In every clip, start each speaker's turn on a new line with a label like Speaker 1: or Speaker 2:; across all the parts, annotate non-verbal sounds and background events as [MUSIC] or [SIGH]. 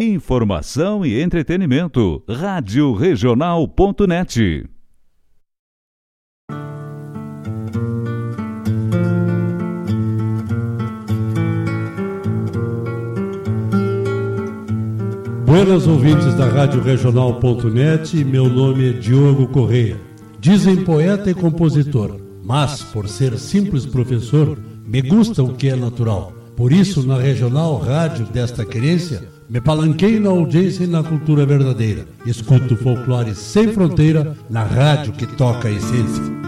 Speaker 1: Informação e entretenimento. Rádio Regional.net.
Speaker 2: Buenas ouvintes da Rádio Regional.net, meu nome é Diogo Correia. Dizem poeta e compositor, mas por ser simples professor, me gusta o que é natural. Por isso, na regional rádio desta querência, me palanquei na audiência e na cultura verdadeira. Escuto folclore sem fronteira na rádio que toca a essência.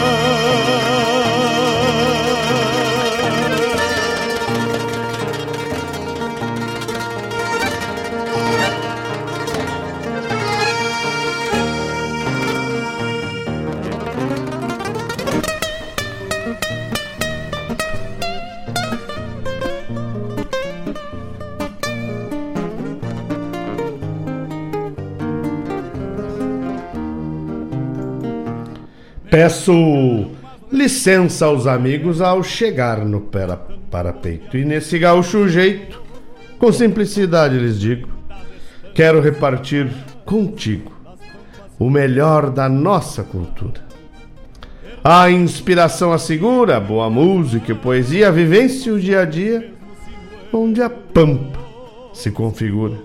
Speaker 3: Peço licença aos amigos ao chegar no parapeito. E nesse gaúcho jeito, com simplicidade lhes digo, quero repartir contigo o melhor da nossa cultura. A inspiração assegura, boa música e poesia, vivência o dia a dia, onde a pampa se configura.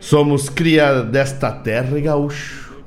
Speaker 3: Somos cria desta terra e gaúcho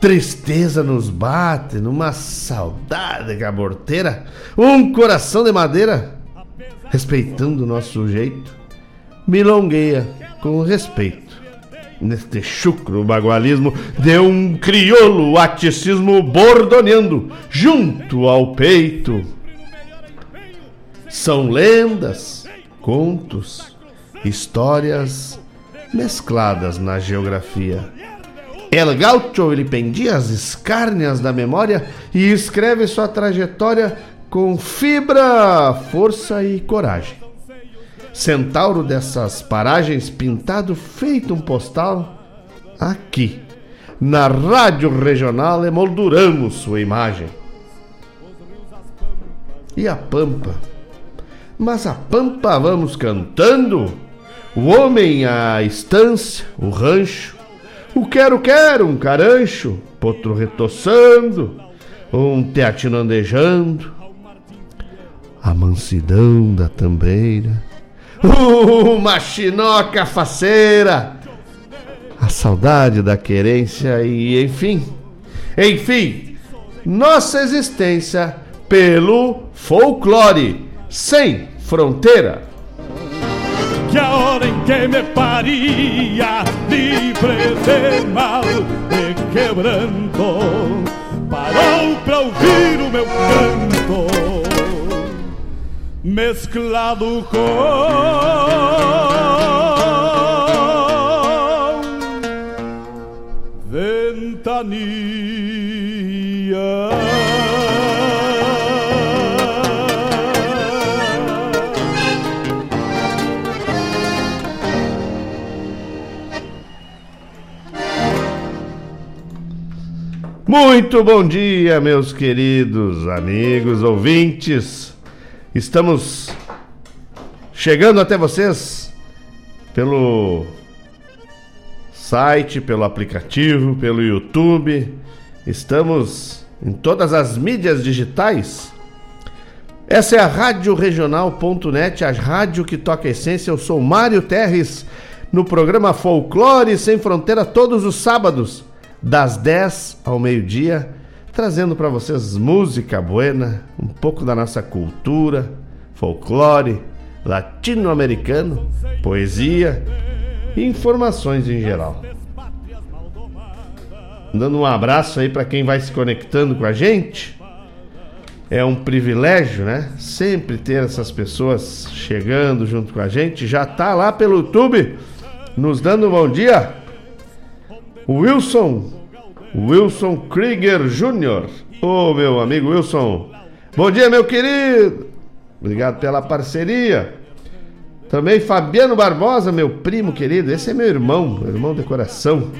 Speaker 3: tristeza nos bate, numa saudade caborteira, um coração de madeira, respeitando o nosso jeito, milongueia com respeito. Neste chucro bagualismo de um crioulo aticismo bordoneando junto ao peito. São lendas, contos, histórias mescladas na geografia El Gaucho ele pendia as escárnias da memória e escreve sua trajetória com fibra, força e coragem. Centauro dessas paragens pintado feito um postal, aqui, na Rádio Regional, emolduramos sua imagem. E a Pampa? mas a pampa vamos cantando. O homem, a estância, o rancho, o quero-quero, um carancho, potro retoçando, um teatino andejando, a mansidão da tambeira, uma chinoca faceira, a saudade da querência e enfim, enfim, nossa existência pelo folclore sem fronteira.
Speaker 4: Que a hora em que me paria, livre de mal, de quebranto, parou pra ouvir o meu canto, mesclado com ventania.
Speaker 3: Muito bom dia, meus queridos amigos ouvintes. Estamos chegando até vocês pelo site, pelo aplicativo, pelo YouTube. Estamos em todas as mídias digitais. Essa é a Rádio Regional.net, a rádio que toca a essência. Eu sou Mário Terres, no programa Folclore Sem Fronteira, todos os sábados das 10 ao meio-dia, trazendo para vocês música buena, um pouco da nossa cultura, folclore latino-americano, poesia e informações em geral. Dando um abraço aí para quem vai se conectando com a gente. É um privilégio, né? Sempre ter essas pessoas chegando junto com a gente. Já tá lá pelo YouTube nos dando um bom dia. Wilson, Wilson Krieger Jr. Ô oh, meu amigo Wilson, bom dia meu querido, obrigado pela parceria. Também Fabiano Barbosa, meu primo querido, esse é meu irmão, meu irmão de coração.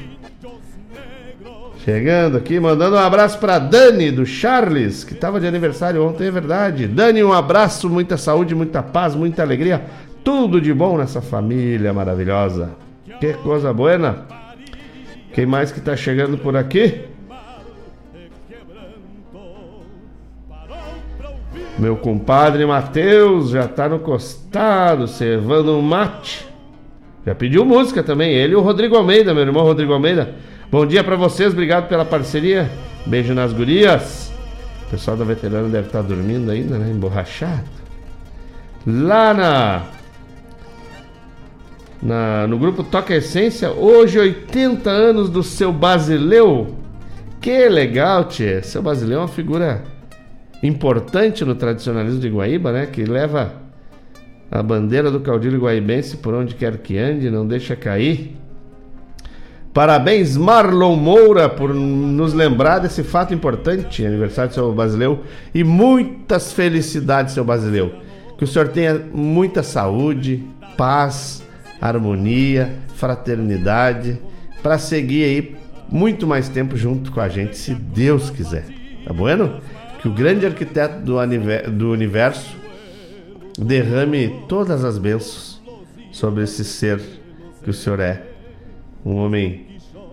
Speaker 3: Chegando aqui, mandando um abraço para Dani do Charles, que estava de aniversário ontem, é verdade. Dani, um abraço, muita saúde, muita paz, muita alegria, tudo de bom nessa família maravilhosa. Que coisa boa. Quem mais que tá chegando por aqui? Meu compadre Matheus já tá no costado, servando um mate. Já pediu música também, ele e o Rodrigo Almeida, meu irmão Rodrigo Almeida. Bom dia para vocês, obrigado pela parceria. Beijo nas gurias. O pessoal da veterana deve estar tá dormindo ainda, né? Emborrachado. Lá na na, no grupo Toca Essência, hoje 80 anos do seu Basileu. Que legal, tchê. Seu Basileu é uma figura importante no tradicionalismo de Guaíba, né? Que leva a bandeira do caudilho guaibense por onde quer que ande, não deixa cair. Parabéns, Marlon Moura, por nos lembrar desse fato importante, aniversário do seu Basileu. E muitas felicidades, seu Basileu. Que o senhor tenha muita saúde, paz harmonia, fraternidade, para seguir aí muito mais tempo junto com a gente, se Deus quiser. Tá bueno? Que o grande arquiteto do, universo derrame todas as bênçãos sobre esse ser que o senhor é. Um homem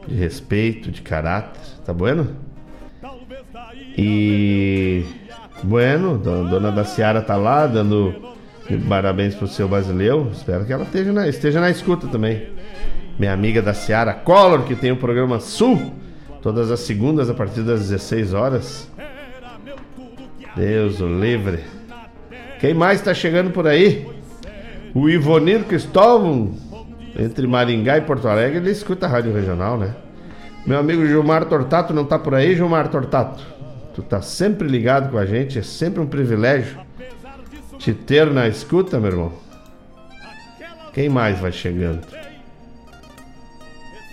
Speaker 3: de respeito, de caráter, tá bueno? E bueno, dona da Seara tá lá dando Parabéns pro seu Basileu. Espero que ela esteja na, esteja na escuta também. Minha amiga da Seara Collor, que tem o programa Sul, todas as segundas a partir das 16 horas. Deus o livre. Quem mais está chegando por aí? O Ivonir Cristóvão, entre Maringá e Porto Alegre, ele escuta a Rádio Regional, né? Meu amigo Gilmar Tortato não tá por aí, Gilmar Tortato? Tu tá sempre ligado com a gente, é sempre um privilégio te ter na escuta, meu irmão. Quem mais vai chegando?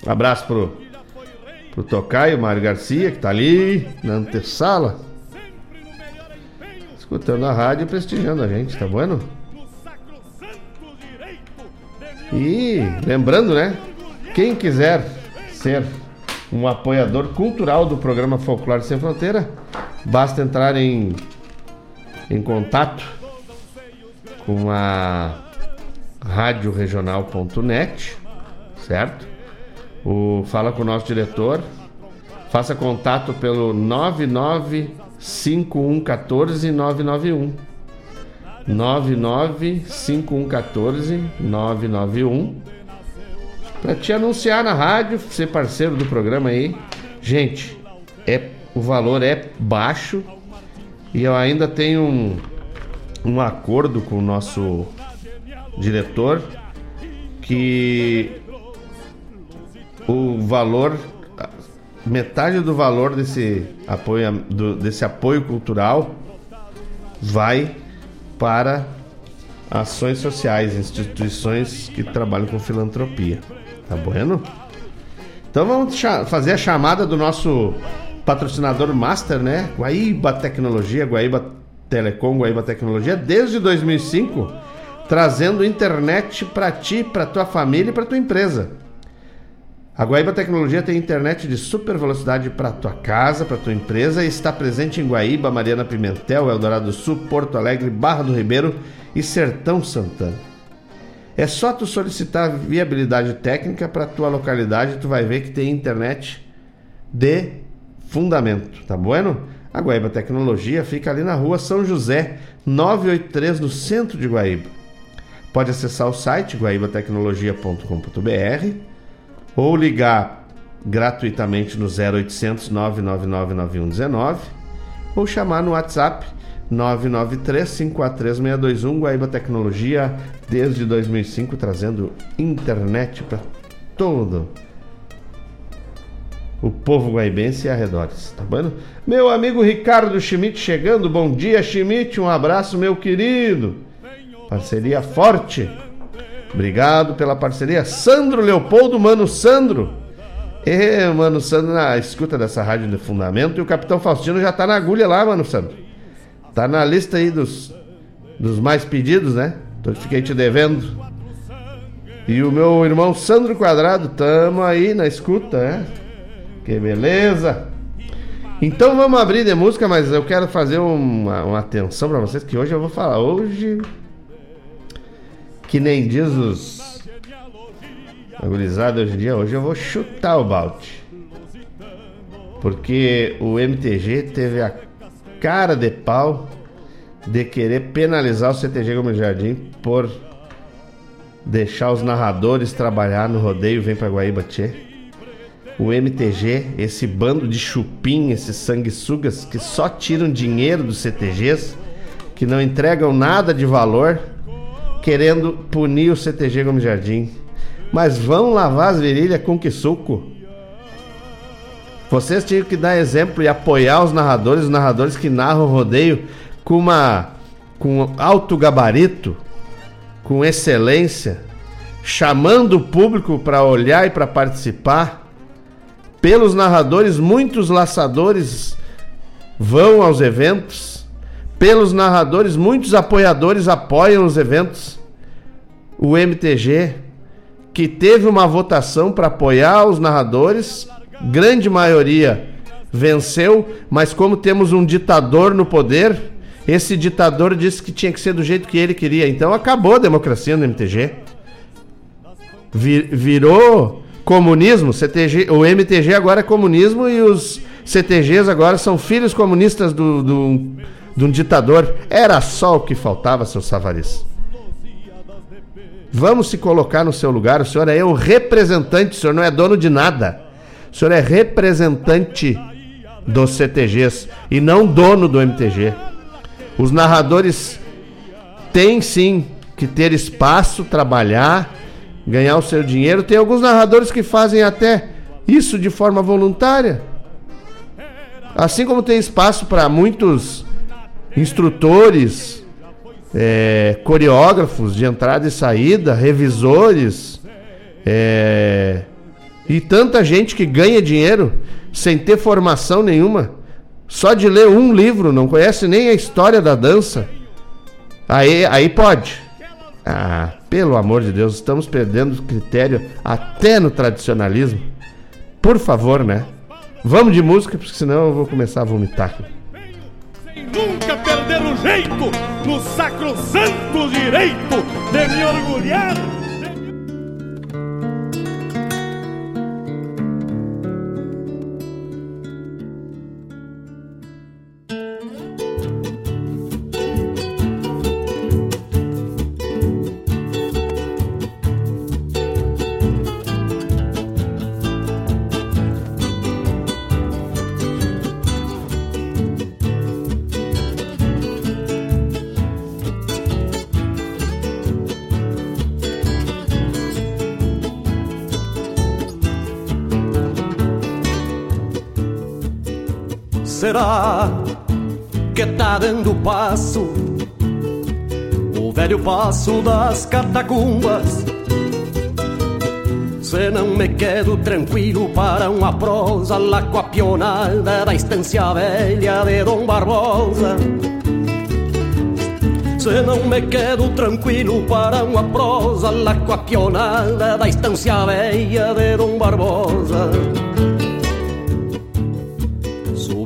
Speaker 3: Um abraço pro, pro Tocaio, Mário Garcia, que tá ali na antessala. Escutando a rádio e prestigiando a gente, tá bueno? E lembrando, né? Quem quiser ser um apoiador cultural do programa Folclore Sem Fronteira, basta entrar em, em contato com a radioregional.net, certo? O, fala com o nosso diretor, faça contato pelo 995114 991. 995114 991 para te anunciar na rádio, ser parceiro do programa aí. Gente, é o valor é baixo e eu ainda tenho um, um acordo com o nosso diretor que o valor metade do valor desse apoio do, desse apoio cultural vai para ações sociais, instituições que trabalham com filantropia. Tá bueno? Então vamos fazer a chamada do nosso patrocinador master, né? Guaíba Tecnologia, Guaíba Telecom, Guaíba Tecnologia, desde 2005, trazendo internet para ti, para tua família e para tua empresa. A Guaíba Tecnologia tem internet de super velocidade para tua casa, para tua empresa e está presente em Guaíba, Mariana Pimentel, Eldorado do Sul, Porto Alegre, Barra do Ribeiro e Sertão Santana. É só tu solicitar viabilidade técnica para tua localidade, tu vai ver que tem internet de fundamento, tá bueno? A Guaíba Tecnologia fica ali na rua São José, 983, no centro de Guaíba. Pode acessar o site guaibatecnologia.com.br ou ligar gratuitamente no 0800 999 9119 ou chamar no WhatsApp 993-543-621 Guaíba Tecnologia desde 2005 trazendo internet para todo o povo guaibense e arredores, tá bom? Meu amigo Ricardo Schmidt chegando, bom dia Schmidt, um abraço meu querido, parceria forte, obrigado pela parceria, Sandro Leopoldo, mano Sandro, e mano Sandro na escuta dessa rádio de fundamento e o Capitão Faustino já tá na agulha lá, mano Sandro, tá na lista aí dos, dos mais pedidos, né? Então fiquei te devendo. E o meu irmão Sandro Quadrado, tamo aí na escuta, né? Que beleza! Então vamos abrir de música, mas eu quero fazer uma, uma atenção para vocês que hoje eu vou falar. Hoje, que nem diz os agonizados hoje em dia, hoje eu vou chutar o balde. Porque o MTG teve a cara de pau de querer penalizar o CTG Gomes Jardim por deixar os narradores trabalhar no rodeio Vem pra Guaíba Tchê o MTG, esse bando de chupim, esses sanguessugas que só tiram dinheiro dos CTGs, que não entregam nada de valor, querendo punir o CTG Gomes Jardim. Mas vão lavar as virilhas com que suco? Vocês tinham que dar exemplo e apoiar os narradores, os narradores que narram o rodeio com uma com alto gabarito, com excelência, chamando o público para olhar e para participar pelos narradores, muitos laçadores vão aos eventos. Pelos narradores, muitos apoiadores apoiam os eventos. O MTG, que teve uma votação para apoiar os narradores, grande maioria venceu, mas como temos um ditador no poder, esse ditador disse que tinha que ser do jeito que ele queria. Então acabou a democracia no MTG. Vir, virou comunismo, CTG, o MTG agora é comunismo e os CTGs agora são filhos comunistas do, do, de um ditador. Era só o que faltava, seu Savaris. Vamos se colocar no seu lugar. O senhor é um representante, o senhor não é dono de nada. O senhor é representante dos CTGs e não dono do MTG. Os narradores têm sim que ter espaço, trabalhar ganhar o seu dinheiro. Tem alguns narradores que fazem até isso de forma voluntária. Assim como tem espaço para muitos instrutores, é, coreógrafos de entrada e saída, revisores, é, e tanta gente que ganha dinheiro sem ter formação nenhuma, só de ler um livro, não conhece nem a história da dança. Aí, aí pode. Ah, pelo amor de Deus, estamos perdendo critério até no tradicionalismo. Por favor, né? Vamos de música, porque senão eu vou começar a vomitar.
Speaker 4: Sem nunca perder o jeito, no sacrosanto direito de me orgulhar
Speaker 5: será que tá dando passo? O velho passo das catacumbas. Se não me quedo tranquilo para uma prosa lá com a pionada da estância velha de Dom Barbosa. Se não me quedo tranquilo para uma prosa lá com a pionada da estância velha de Dom Barbosa.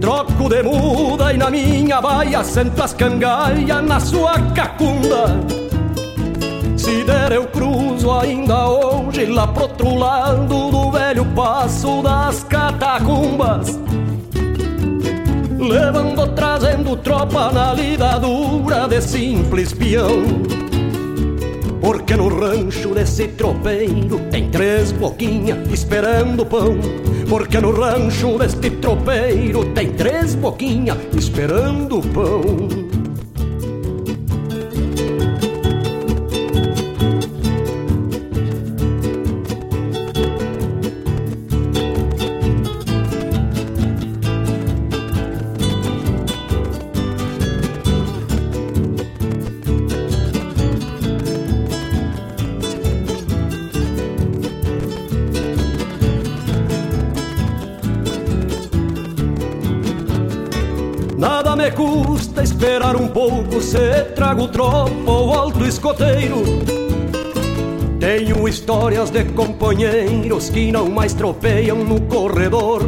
Speaker 5: Troco de muda e na minha baia sento as cangalhas na sua cacunda. Se der eu cruzo ainda hoje lá pro outro lado do velho passo das catacumbas. Levando, trazendo tropa na lida dura de simples peão. Porque no rancho desse tropeiro tem três boquinhas esperando pão porque no rancho deste tropeiro tem três boquinhas esperando pão. Pouco se trago tropa ou alto escoteiro. Tenho histórias de companheiros que não mais tropeiam no corredor,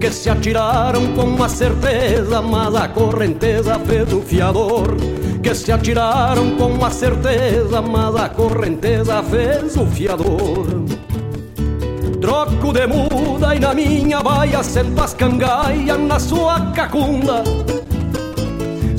Speaker 5: que se atiraram com a certeza, mas a correnteza fez o fiador. Que se atiraram com a certeza, mas a correnteza fez o fiador. Troco de muda e na minha baia sento as cangaias na sua cacunda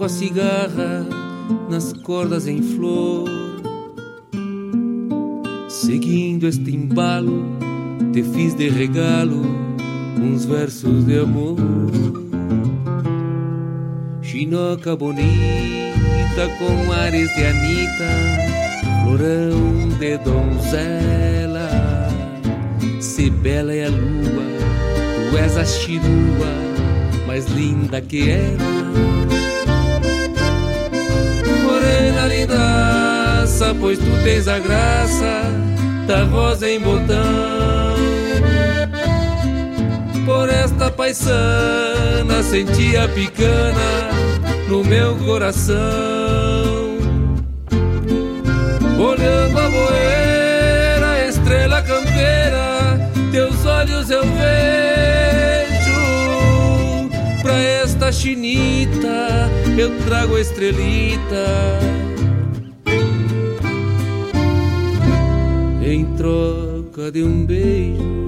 Speaker 6: Invoco a cigarra nas cordas em flor. Seguindo este embalo, te fiz de regalo uns versos de amor. Chinoca bonita com ares de Anita, florão de donzela. Se bela é a lua, tu és a chirua mais linda que ela. Lindaça, pois tu tens a graça da rosa em botão. Por esta paisana senti a picana no meu coração. Olhando a boeira, estrela campeira, teus olhos eu vejo. Pra esta chinita eu trago a estrelita. Troca de um beijo.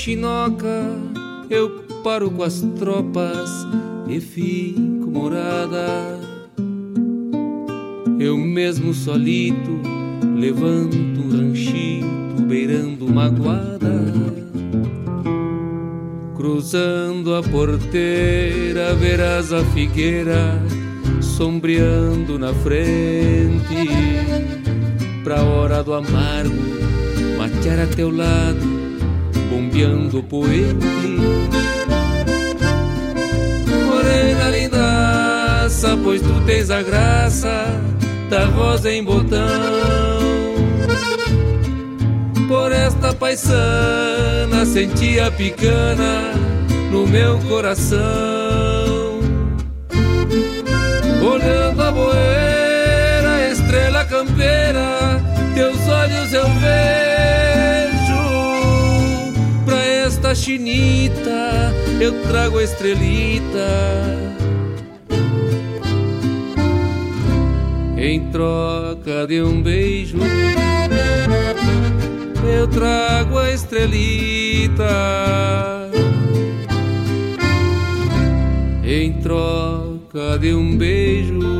Speaker 6: Chinoca, eu paro com as tropas e fico morada. Eu mesmo solito levanto um ranchito beirando uma guada. Cruzando a porteira, verás a figueira sombreando na frente. Pra hora do amargo, matear a teu lado bombeando poente. Morena lindaça, pois tu tens a graça da rosa em botão. Por esta paisana senti a picana no meu coração. Chinita eu trago a estrelita. Em troca de um beijo, eu trago a estrelita. Em troca de um beijo.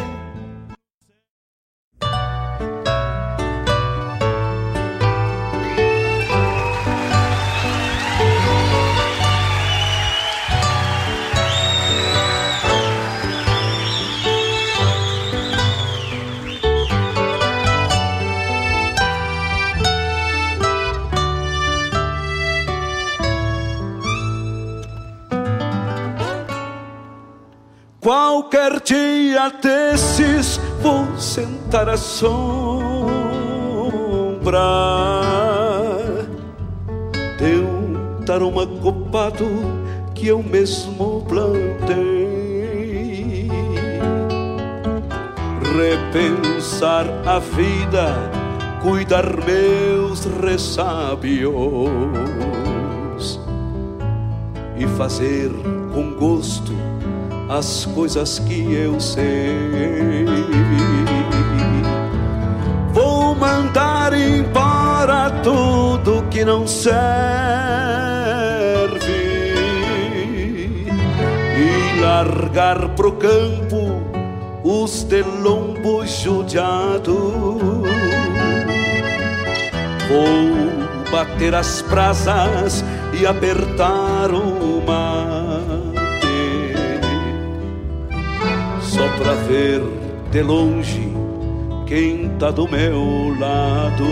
Speaker 7: Dia desses vou sentar à sombra de um taroma copado que eu mesmo plantei. Repensar a vida, cuidar meus ressábios e fazer com gosto as coisas que eu sei. Vou mandar embora tudo que não serve e largar pro campo os de judeados. Vou bater as brasas e apertar o mar só pra ver de longe quem tá do meu lado.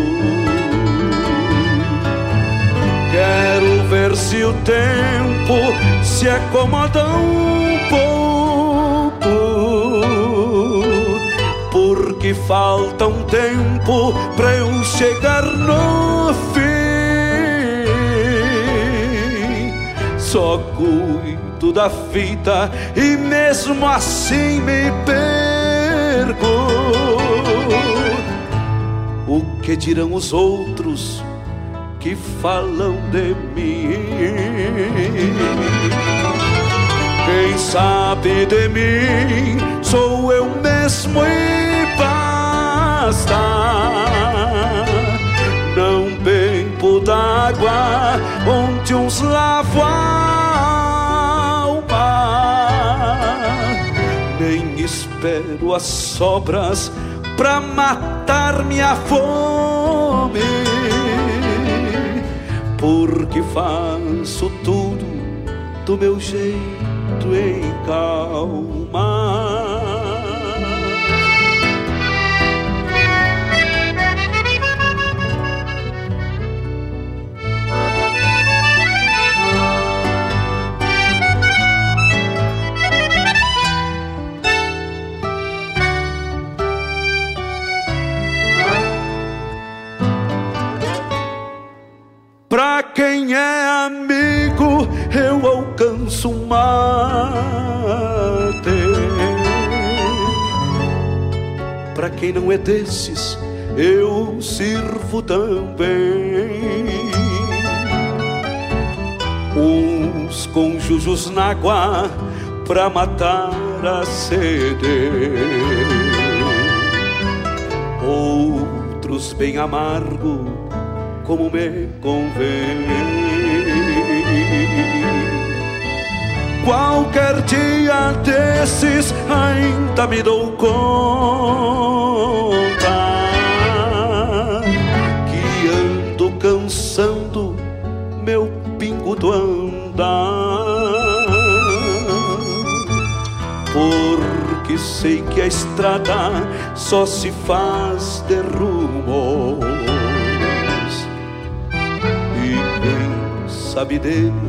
Speaker 7: Quero ver se o tempo se acomoda um pouco, porque falta um tempo pra eu chegar no fim. Só cuido da fita e mesmo assim me perco. O que dirão os outros? que falam de mim. Quem sabe de mim sou eu mesmo e basta. D'água onde uns lavam a alma, nem espero as sobras pra matar minha fome porque faço tudo do meu jeito em calma. Quem não é desses, eu sirvo também. Uns com jujos na água pra matar a sede. Outros bem amargo como me convém. Qualquer dia desses ainda me dou conta que ando cansando meu pingo do andar. Porque sei que a estrada só se faz de rumo sabe dele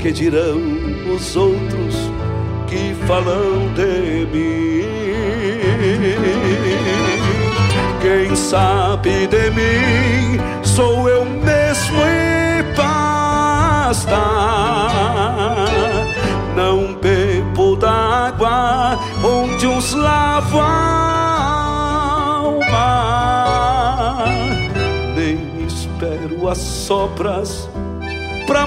Speaker 7: que dirão os outros que falam de mim? Quem sabe de mim sou eu mesmo e basta. Não bebo d'água onde uns lavam as sobras pra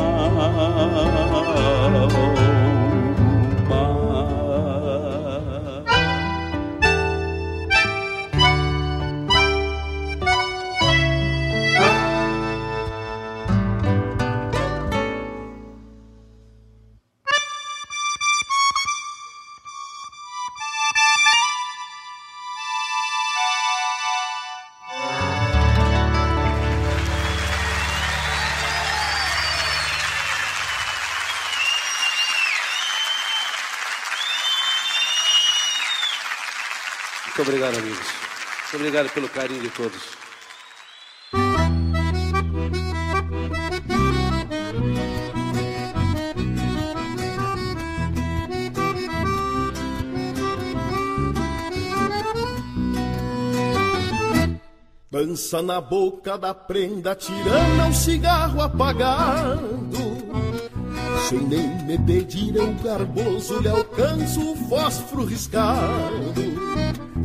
Speaker 7: Muito obrigado, amigos. Muito obrigado pelo carinho de todos.
Speaker 8: Dança na boca da prenda, tirando um cigarro apagado sem nem me pedir, eu garboso lhe alcanço o fósforo riscado.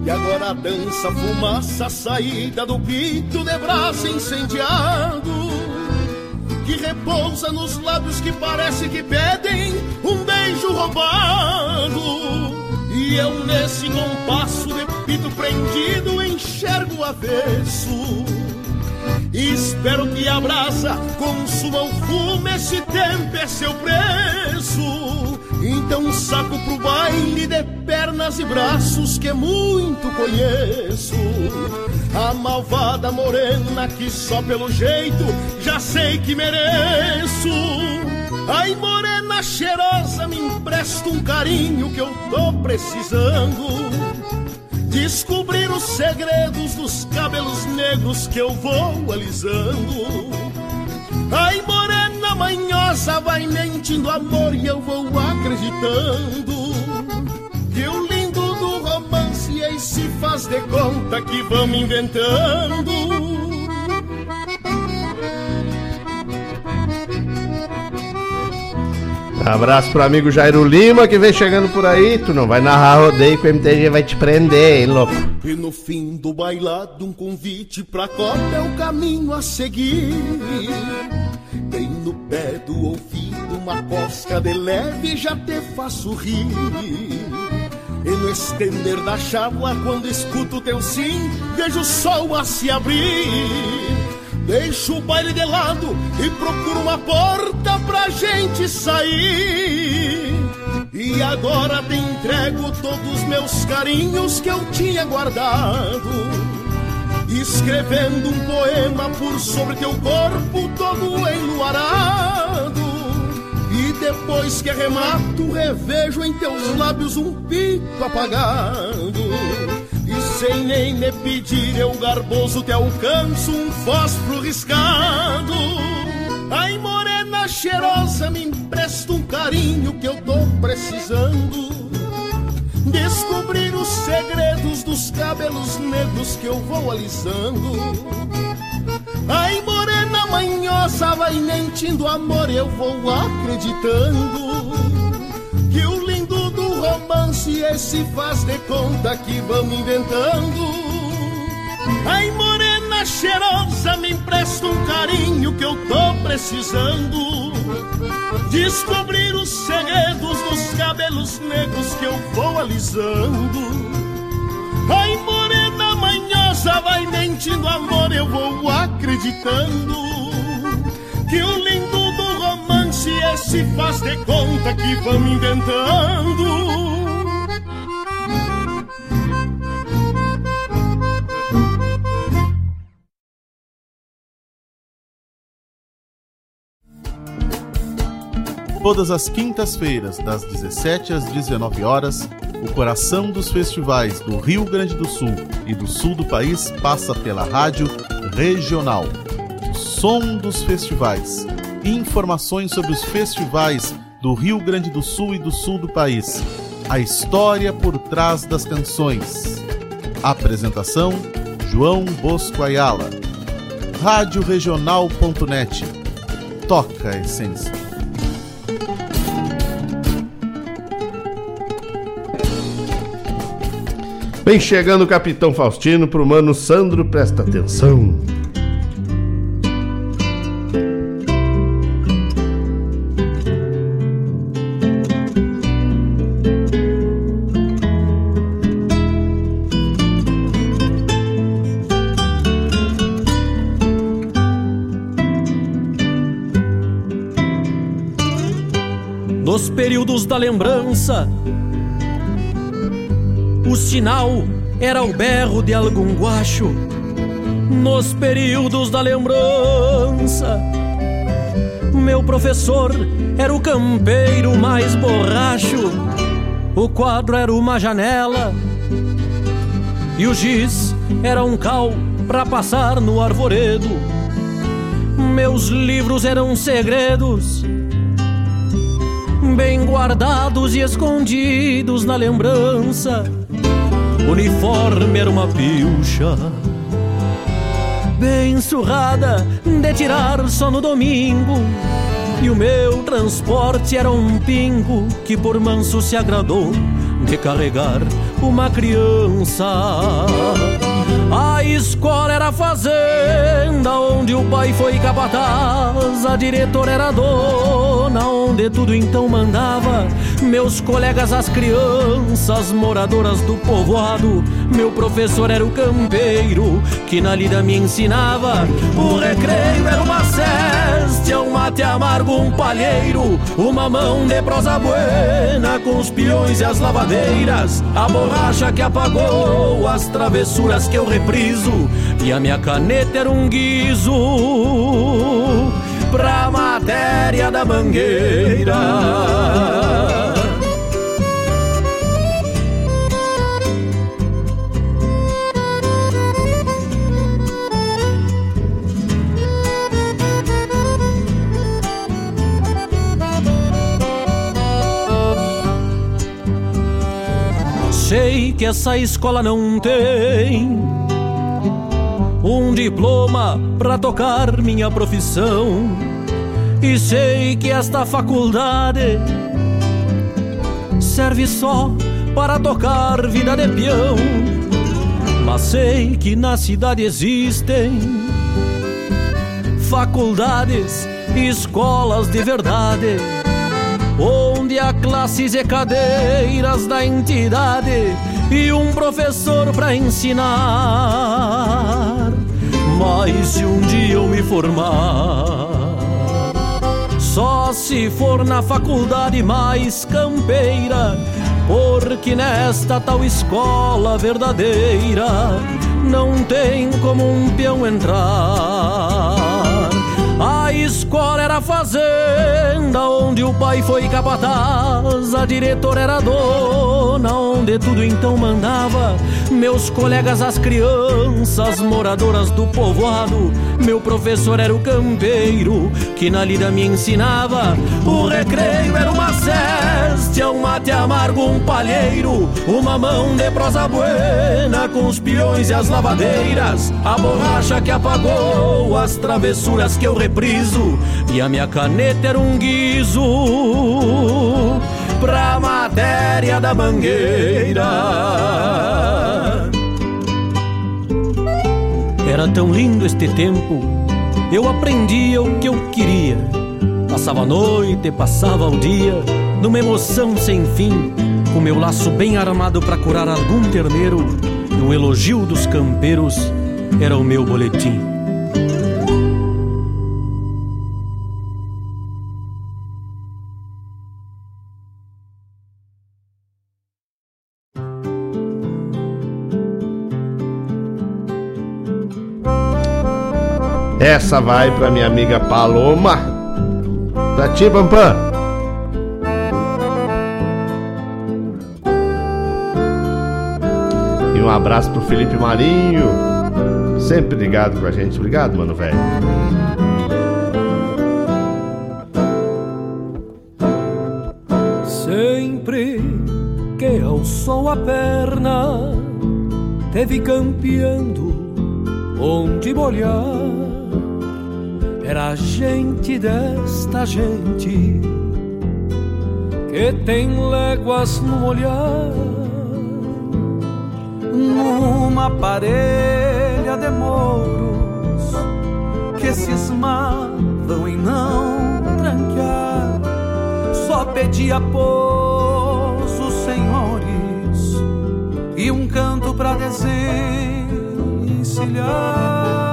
Speaker 8: E agora dança fumaça, saída do pito de braço incendiado. Que repousa nos lábios que parece que pedem um beijo roubado. E eu nesse compasso de pito prendido enxergo o avesso Espero que a brasa consuma o fumo, esse tempo é seu preço. Então saco pro baile de pernas e braços que muito conheço. A malvada morena que só pelo jeito já sei que mereço. Ai, morena cheirosa, me empresta um carinho que eu tô precisando. Descobrir os segredos dos cabelos negros que eu vou alisando. Ai, morena manhosa, vai mentindo amor e eu vou acreditando. Que o lindo do romance aí se faz de conta que vamos inventando.
Speaker 3: Abraço pro amigo Jairo Lima que vem chegando por aí. Tu não vai narrar rodeio que o MTG vai te prender, hein, louco?
Speaker 8: E no fim do bailado, um convite pra copa é o caminho a seguir. Tem no pé do ouvido uma cosca de leve, já te faço rir. E no estender da chábua, quando escuto teu sim, vejo o sol a se abrir. Deixo o baile de lado e procuro uma porta pra gente sair. E agora te entrego todos os meus carinhos que eu tinha guardado. Escrevendo um poema por sobre teu corpo todo enluarado. E depois que arremato, revejo em teus lábios um pico apagado sem nem me pedir, eu garboso te alcanço um fósforo riscado. Ai, morena cheirosa, me empresta um carinho que eu tô precisando. Descobrir os segredos dos cabelos negros que eu vou alisando. Ai, morena manhosa, vai mentindo amor, eu vou acreditando. Que o romance esse faz de conta que vamos inventando. Ai, morena cheirosa, me empresta um carinho que eu tô precisando. Descobrir os segredos dos cabelos negros que eu vou alisando. Ai, morena manhosa, vai mentindo amor, eu vou acreditando. Que o lindo esse faz de conta que vamos inventando.
Speaker 9: Todas as quintas-feiras, das 17 às 19 horas, o coração dos festivais do Rio Grande do Sul e do sul do país passa pela rádio regional. Som dos festivais. Informações sobre os festivais do Rio Grande do Sul e do sul do país. A história por trás das canções. Apresentação: João Bosco Ayala. Radioregional.net. Toca a essência.
Speaker 3: Vem chegando o Capitão Faustino pro mano Sandro, presta atenção.
Speaker 5: Nos períodos da lembrança, o sinal era o berro de algum guacho. Nos períodos da lembrança, meu professor era o campeiro mais borracho. O quadro era uma janela e o giz era um cal para passar no arvoredo. Meus livros eram segredos, bem guardados e escondidos na lembrança uniforme era uma pilcha
Speaker 10: bem surrada de tirar só no domingo. E o meu transporte era um pingo que por manso se agradou de carregar uma criança. A escola era a fazenda onde o pai foi capataz, a diretora era dona, onde tudo então mandava. Meus colegas, as crianças, moradoras do povoado, meu professor era o campeiro que na lida me ensinava. O recreio era uma cesta, um mate amargo, um palheiro, uma mão de prosa buena com os peões e as lavadeiras, a borracha que apagou as travessuras que eu repriso e a minha caneta era um guizo pra matéria da mangueira. Sei que essa escola não tem um diploma para tocar minha profissão. E sei que esta faculdade serve só para tocar vida de peão. Mas sei que na cidade existem faculdades e escolas de verdade, onde há classes e cadeiras da entidade e um professor para ensinar. Mas se um dia eu me formar, só se for na faculdade mais campeira, porque nesta tal escola verdadeira não tem como um peão entrar. A escola era fazenda onde o pai foi capataz, a diretora era dona, onde então mandava. Meus colegas, as crianças, moradoras do povoado, meu professor era o campeiro que na lida me ensinava. O recreio era uma cesta, um mate amargo, um palheiro, uma mão de prosa buena com os peões e as lavadeiras, a borracha que apagou as travessuras que eu repriso e a minha caneta era um guizo pra matéria da mangueira. Era tão lindo este tempo, eu aprendia o que eu queria. Passava a noite, passava o dia, numa emoção sem fim, com meu laço bem armado para curar algum terneiro, e um elogio dos campeiros era o meu boletim.
Speaker 3: Essa vai pra minha amiga Paloma. Pra ti, Pampam. E um abraço pro Felipe Marinho. Sempre ligado com a gente. Obrigado, mano, velho.
Speaker 10: Sempre que alçou a perna, teve campeando onde molhar. Era gente desta gente que tem léguas no olhar, numa parelha de mouros que cismavam em não tranquear. Só pedia pouso, senhores, e um canto pra desencilhar.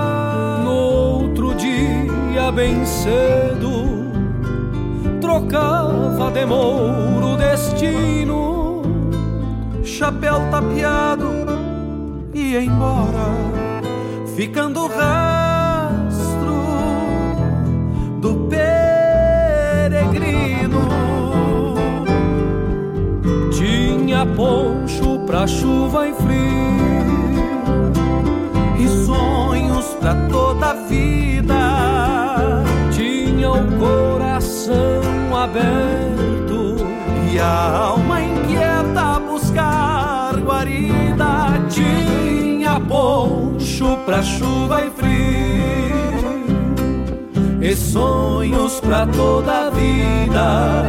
Speaker 10: Bem cedo, trocava de mouro o destino, chapéu tapeado e ia embora, ficando o rastro do peregrino. Tinha poncho pra chuva e frio e sonhos pra toda aberto e a alma inquieta a buscar guarida. Tinha poncho
Speaker 11: pra chuva e frio e sonhos pra toda a vida.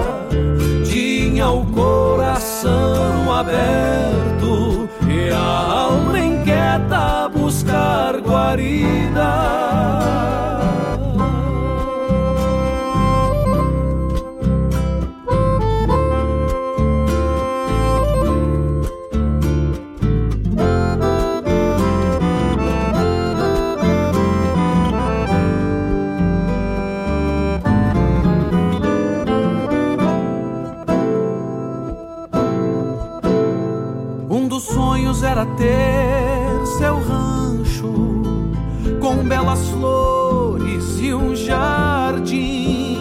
Speaker 11: Tinha o coração aberto e a alma inquieta a buscar guarida. Ter seu rancho com belas flores e um jardim,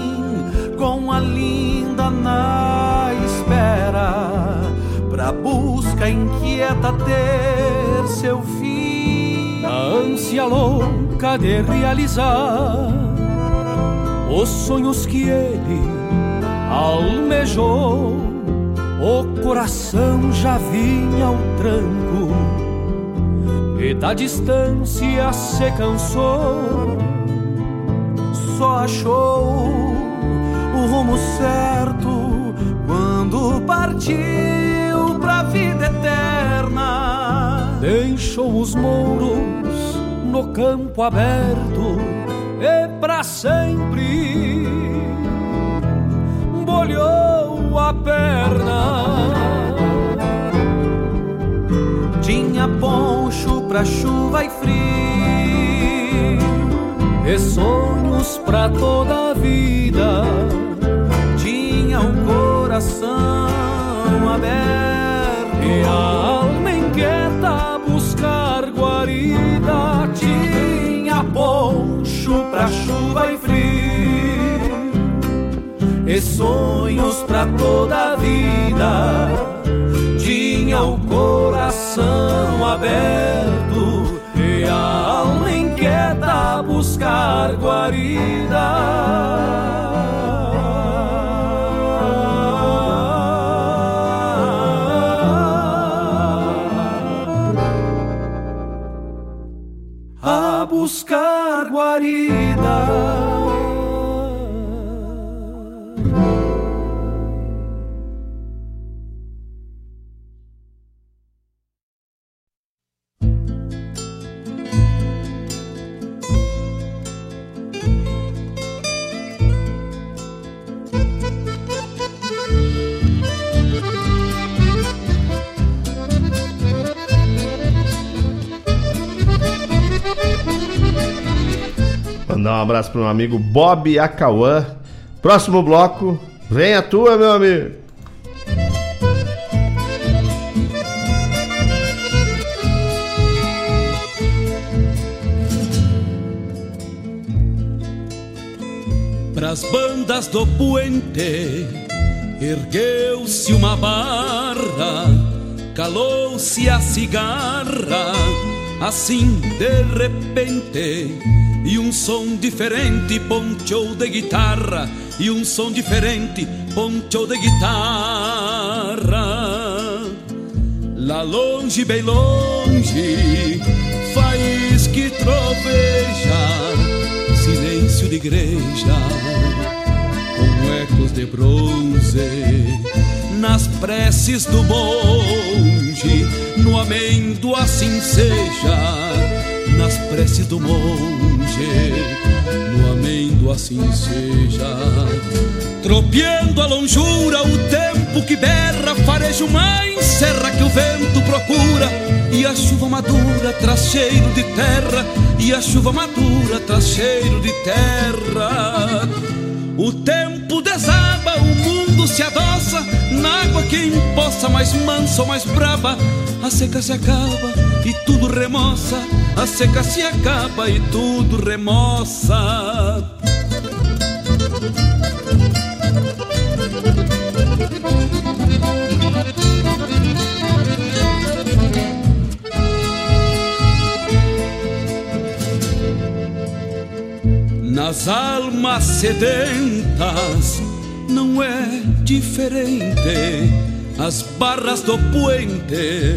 Speaker 11: com a linda na espera, pra busca inquieta ter seu fim, na ânsia louca de realizar os sonhos que ele almejou o coração já vinha ao tranco da distância se cansou. Só achou o rumo certo quando partiu pra vida eterna. Deixou os mouros no campo aberto e pra sempre bolhou a perna. Tinha poncho pra chuva e frio, e sonhos pra toda a vida. Tinha o um coração aberto e a alma inquieta a buscar guarida. Tinha poncho pra chuva e frio e sonhos pra toda a vida. Tinha o coração aberto buscar guarida. buscar guarida.
Speaker 3: Mandar um abraço para meu amigo Bob Acauã. Próximo bloco, vem a tua, meu amigo.
Speaker 7: Pras bandas do puente ergueu-se uma barra, calou-se a cigarra, assim de repente e um som diferente ponchou de guitarra. E um som diferente ponchou de guitarra. Lá longe, bem longe Faz que troveja Silêncio de igreja Com ecos de bronze Nas preces do monge No amendo assim seja nas preces do monge, no amém do assim seja. Tropeando a longura, o tempo que berra, farejo mais serra que o vento procura, e a chuva madura traz cheiro de terra, e a chuva madura traz cheiro de terra. O tempo desaba, o mundo se adoça, na água quem possa mais mansa ou mais brava, a seca se acaba tudo remoça, a seca se acaba e tudo remoça. Nas almas sedentas não é diferente as barras do puente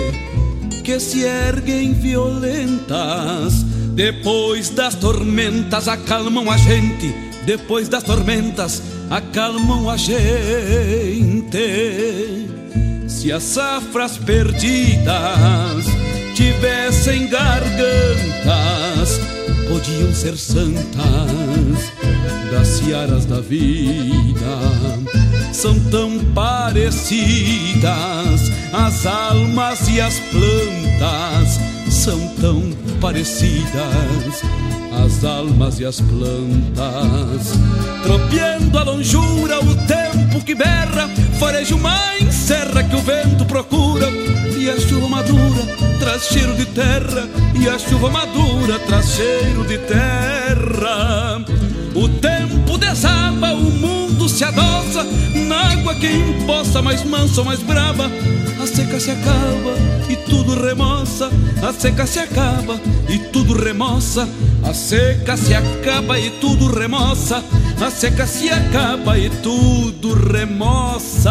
Speaker 7: que se erguem violentas. Depois das tormentas acalmam a gente. Depois das tormentas acalmam a gente. Se as safras perdidas tivessem gargantas, podiam ser santas das searas da vida. São tão parecidas as almas e as plantas, são tão parecidas as almas e as plantas. Tropeando a longura, o tempo que berra, farejo mais serra que o vento procura. E a chuva madura traz cheiro de terra, e a chuva madura traz cheiro de terra. O tempo desaba, o mundo se adoça, na água que empoça, mais mansa mais brava. A seca se acaba e tudo remoça, a seca se acaba e tudo remoça. A seca se acaba e tudo remoça, a seca se acaba e tudo remoça.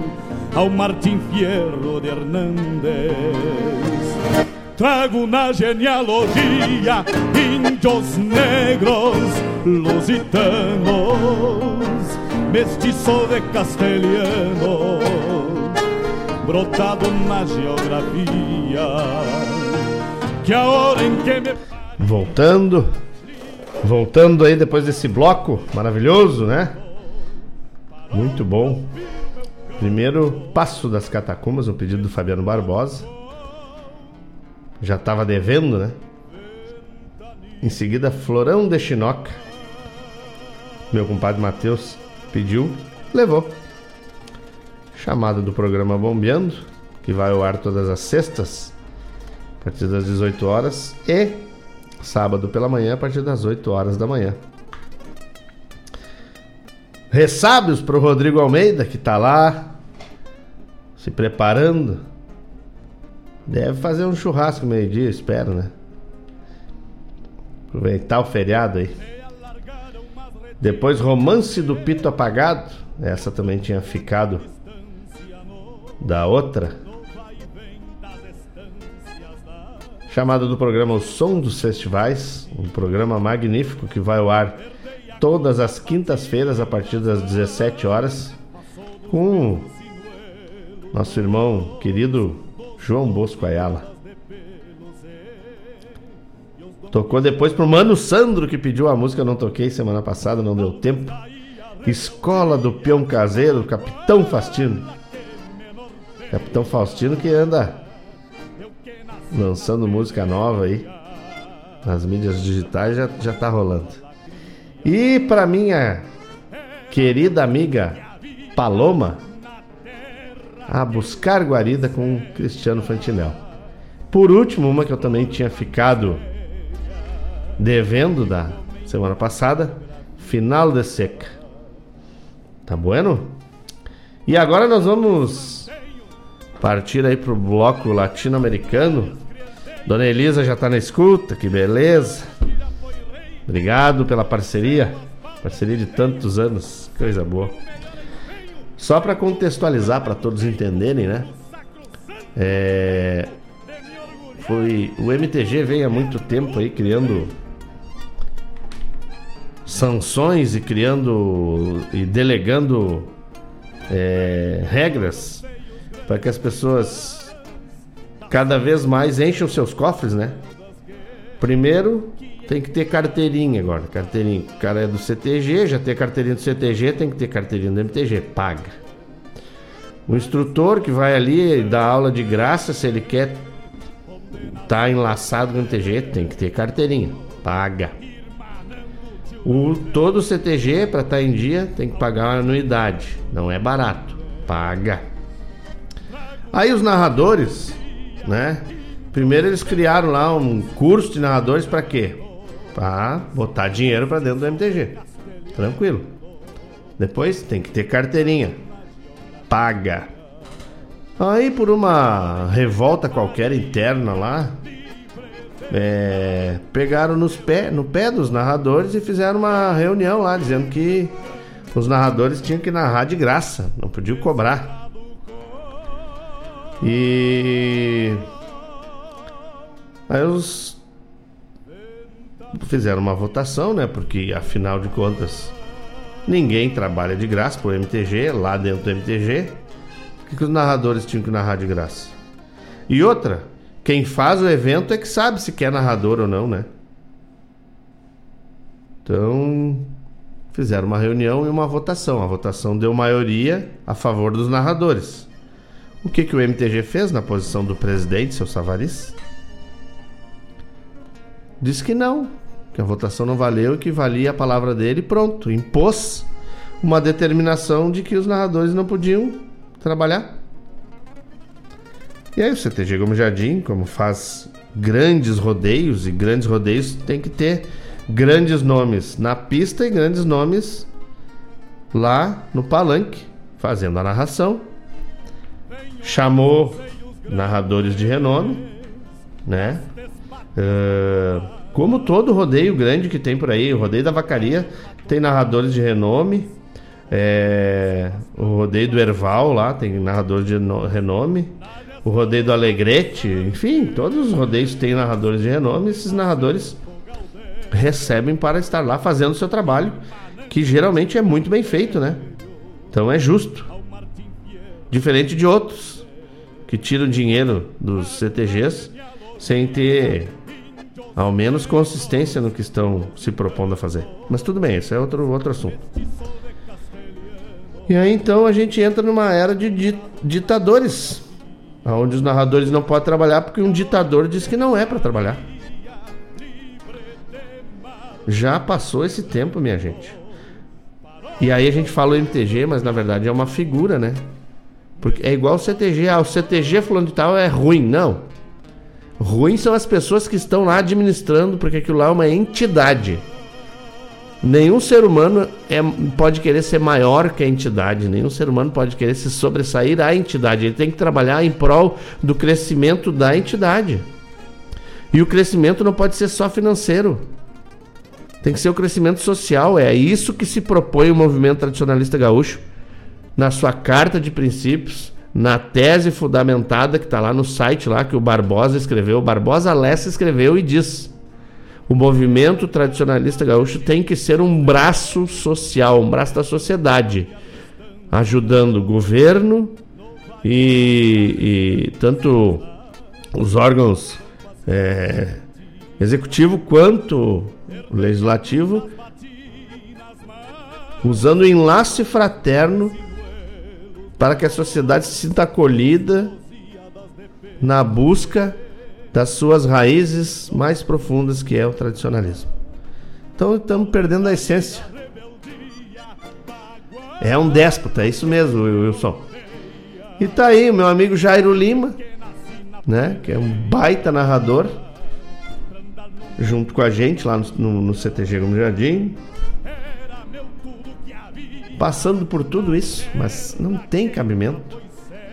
Speaker 4: ao Martim Fierro de Hernández. Trago na genealogia índios negros lusitanos, mestiço de castelhano, brotado na geografia. Que a hora em que me.
Speaker 3: Voltando, voltando aí depois desse bloco maravilhoso, né? Muito bom. Primeiro, Passo das Catacumbas, um pedido do Fabiano Barbosa. Já estava devendo, né? Em seguida, Florão de Chinoca. Meu compadre Matheus pediu, levou. Chamada do programa Bombeando, que vai ao ar todas as sextas, a partir das 18 horas, e sábado pela manhã, a partir das 8 horas da manhã. Ressábios para o Rodrigo Almeida, que está lá se preparando. Deve fazer um churrasco meio-dia, espero, né? Aproveitar o feriado aí. Depois, Romance do Pito Apagado. Essa também tinha ficado da outra. Chamada do programa O Som dos Festivais. Um programa magnífico que vai ao ar todas as quintas-feiras a partir das 17 horas. Com nosso irmão querido João Bosco Ayala. Tocou depois pro Mano Sandro que pediu a música, não toquei semana passada, não deu tempo. Escola do Peão Caseiro, Capitão Faustino. Capitão Faustino que anda lançando música nova aí. Nas mídias digitais já, já tá rolando. E para minha querida amiga Paloma, a buscar guarida com Cristiano Fantinel. Por último, uma que eu também tinha ficado devendo da semana passada, Final de Seca. Tá bueno? E agora nós vamos partir aí pro bloco latino-americano. Dona Elisa já tá na escuta, que beleza. Obrigado pela parceria. Parceria de tantos anos, coisa boa. Só para contextualizar, para todos entenderem, né? É, foi o MTG vem há muito tempo aí criando sanções e criando e delegando é, regras para que as pessoas cada vez mais enchem seus cofres, né? Primeiro tem que ter carteirinha agora, carteirinha. O cara é do CTG, já tem carteirinha do CTG, tem que ter carteirinha do MTG, paga. O instrutor que vai ali dar aula de graça, se ele quer tá enlaçado no MTG, tem que ter carteirinha, paga. O, todo o CTG, para estar tá em dia, tem que pagar uma anuidade. Não é barato. Paga. Aí os narradores, né? Primeiro eles criaram lá um curso de narradores para quê? Para botar dinheiro para dentro do MTG. Tranquilo. Depois tem que ter carteirinha. Paga. Aí por uma revolta qualquer interna lá, é, pegaram nos pé, no pé dos narradores e fizeram uma reunião lá, dizendo que os narradores tinham que narrar de graça, não podiam cobrar. E aí os fizeram uma votação, né? Porque afinal de contas ninguém trabalha de graça pro MTG, lá dentro do MTG. Por que, que os narradores tinham que narrar de graça? E outra, quem faz o evento é que sabe se quer narrador ou não, né? Então, fizeram uma reunião e uma votação. A votação deu maioria a favor dos narradores. O que, que o MTG fez na posição do presidente, seu Savaris? Disse que não, que a votação não valeu e que valia a palavra dele pronto. Impôs uma determinação de que os narradores não podiam trabalhar. E aí o CTG Gomes Jardim, como faz grandes rodeios, e grandes rodeios tem que ter grandes nomes na pista e grandes nomes lá no palanque, fazendo a narração. Chamou narradores de renome, né? Uh, como todo rodeio grande que tem por aí, o rodeio da vacaria tem narradores de renome. É, o rodeio do Erval lá tem narradores de renome o rodeio do Alegrete, enfim, todos os rodeios têm narradores de renome, esses narradores recebem para estar lá fazendo o seu trabalho, que geralmente é muito bem feito, né? Então é justo. Diferente de outros que tiram dinheiro dos CTGs sem ter ao menos consistência no que estão se propondo a fazer. Mas tudo bem, esse é outro, outro assunto. E aí então a gente entra numa era de ditadores onde os narradores não podem trabalhar porque um ditador diz que não é para trabalhar. Já passou esse tempo, minha gente. E aí a gente fala o MTG, mas na verdade é uma figura, né? Porque é igual o CTG. Ah, o CTG fulano de tal é ruim. Não. Ruim são as pessoas que estão lá administrando, porque aquilo lá é uma entidade. Nenhum ser humano é, pode querer ser maior que a entidade, nenhum ser humano pode querer se sobressair à entidade. Ele tem que trabalhar em prol do crescimento da entidade. E o crescimento não pode ser só financeiro. Tem que ser o crescimento social. É isso que se propõe o movimento tradicionalista gaúcho na sua carta de princípios, na tese fundamentada que está lá no site lá que o Barbosa escreveu. O Barbosa Lessa escreveu e diz o movimento tradicionalista gaúcho tem que ser um braço social, um braço da sociedade, ajudando o governo e, e tanto os órgãos é, executivo quanto legislativo, usando o enlace fraterno para que a sociedade se sinta acolhida na busca das suas raízes mais profundas, que é o tradicionalismo. Então estamos perdendo a essência. É um déspota, é isso mesmo, Wilson. E tá aí o meu amigo Jairo Lima, né? Que é um baita narrador, junto com a gente lá no, no, no CTG Gomes Jardim. Passando por tudo isso, mas não tem cabimento.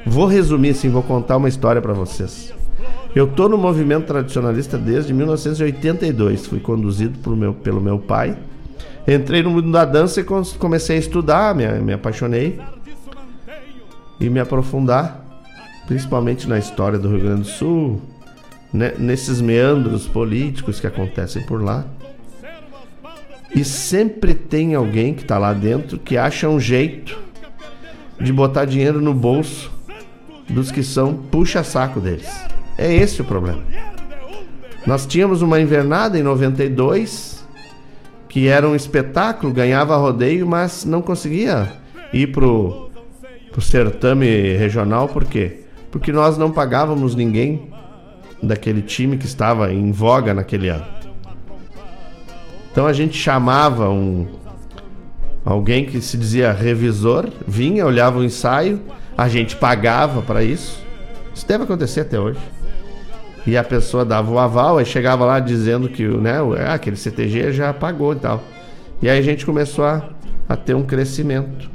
Speaker 3: Vou resumir assim, vou contar uma história para vocês. Eu estou no movimento tradicionalista desde 1982. Fui conduzido meu, pelo meu pai. Entrei no mundo da dança e comecei a estudar, me, me apaixonei e me aprofundar, principalmente na história do Rio Grande do Sul, né, nesses meandros políticos que acontecem por lá. E sempre tem alguém que está lá dentro que acha um jeito de botar dinheiro no bolso dos que são puxa-saco deles. É esse o problema. Nós tínhamos uma invernada em 92 que era um espetáculo, ganhava rodeio, mas não conseguia ir pro, pro certame regional, por quê? Porque nós não pagávamos ninguém daquele time que estava em voga naquele ano. Então a gente chamava um alguém que se dizia revisor, vinha, olhava o ensaio, a gente pagava para isso. Isso deve acontecer até hoje. E a pessoa dava o aval, e chegava lá dizendo que né, ah, aquele CTG já pagou e tal. E aí a gente começou a, a ter um crescimento.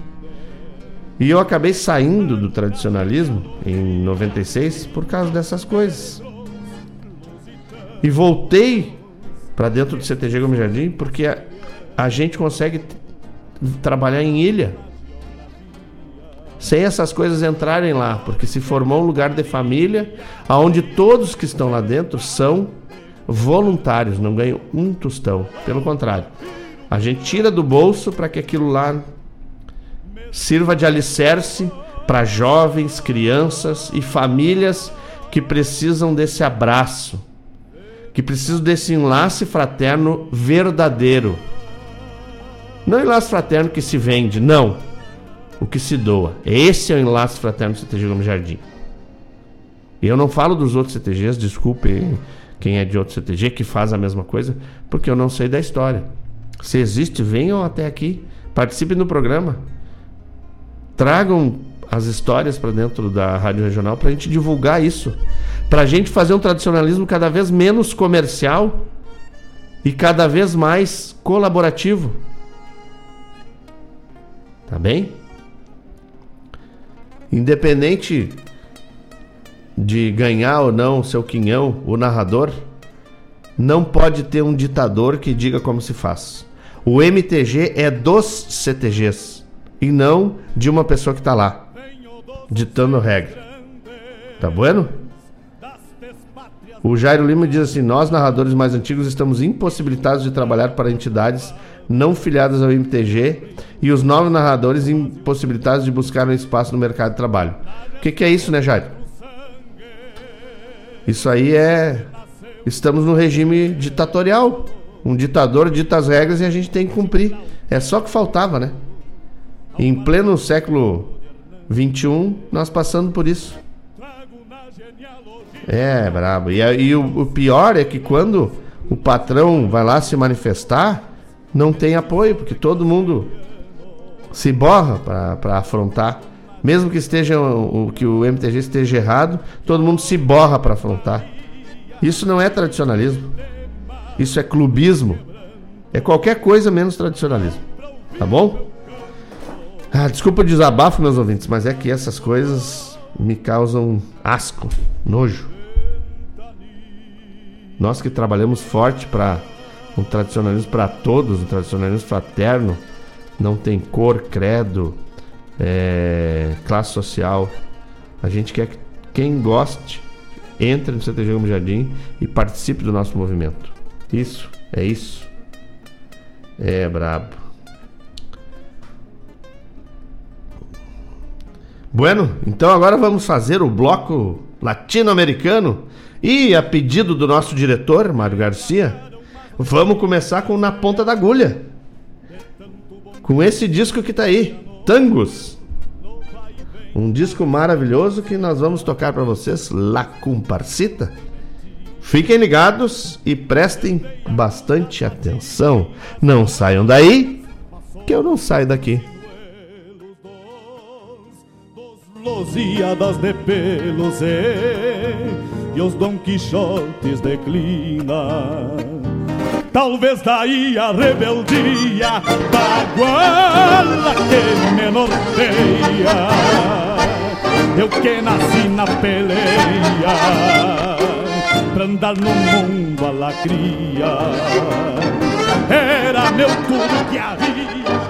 Speaker 3: E eu acabei saindo do tradicionalismo em 96 por causa dessas coisas. E voltei para dentro do CTG Gomes Jardim porque a, a gente consegue trabalhar em ilha sem essas coisas entrarem lá, porque se formou um lugar de família onde todos que estão lá dentro são voluntários, não ganham um tostão. Pelo contrário, a gente tira do bolso para que aquilo lá sirva de alicerce para jovens, crianças e famílias que precisam desse abraço que preciso desse enlace fraterno verdadeiro. Não enlace fraterno que se vende, não. O que se doa. Esse é o enlace fraterno do CTG Gomes Jardim. E eu não falo dos outros CTGs, desculpe quem é de outro CTG que faz a mesma coisa, porque eu não sei da história. Se existe, venham até aqui, participem do programa. Tragam as histórias para dentro da Rádio Regional para a gente divulgar isso. Para a gente fazer um tradicionalismo cada vez menos comercial e cada vez mais colaborativo. Tá bem? Independente de ganhar ou não o seu quinhão, o narrador, não pode ter um ditador que diga como se faz. O MTG é dos CTGs e não de uma pessoa que está lá ditando regra. Tá bueno? O Jairo Lima diz assim: Nós, narradores mais antigos, estamos impossibilitados de trabalhar para entidades não filiadas ao MTG e os novos narradores impossibilitados de buscar um espaço no mercado de trabalho. O que, que é isso, né, Jairo? Isso aí é. Estamos no regime ditatorial. Um ditador dita as regras e a gente tem que cumprir. É só que faltava, né? Em pleno século 21, nós passando por isso. É, brabo. E, e o, o, pior é que quando o patrão vai lá se manifestar, não tem apoio, porque todo mundo se borra para afrontar. Mesmo que esteja o que o MTG esteja errado, todo mundo se borra para afrontar. Isso não é tradicionalismo. Isso é clubismo. É qualquer coisa menos tradicionalismo. Tá bom? Ah, desculpa o desabafo, meus ouvintes, mas é que essas coisas me causam asco, nojo. Nós que trabalhamos forte para um tradicionalismo para todos, um tradicionalismo fraterno, não tem cor, credo, é, classe social. A gente quer que quem goste entre no CTG Gomes Jardim e participe do nosso movimento. Isso, é isso. É brabo. Bueno, então agora vamos fazer o bloco latino-americano e a pedido do nosso diretor, Mário Garcia, vamos começar com Na Ponta da Agulha. Com esse disco que tá aí, Tangos. Um disco maravilhoso que nós vamos tocar para vocês, La Comparcita. Fiquem ligados e prestem bastante atenção. Não saiam daí, que eu não saio daqui.
Speaker 4: Losiadas de pelos e os Dom Quixotes declinam. Talvez daí a rebeldia da guala que me norteia. Eu que nasci na peleia, pra andar no mundo a lacria.
Speaker 12: era meu tudo que havia.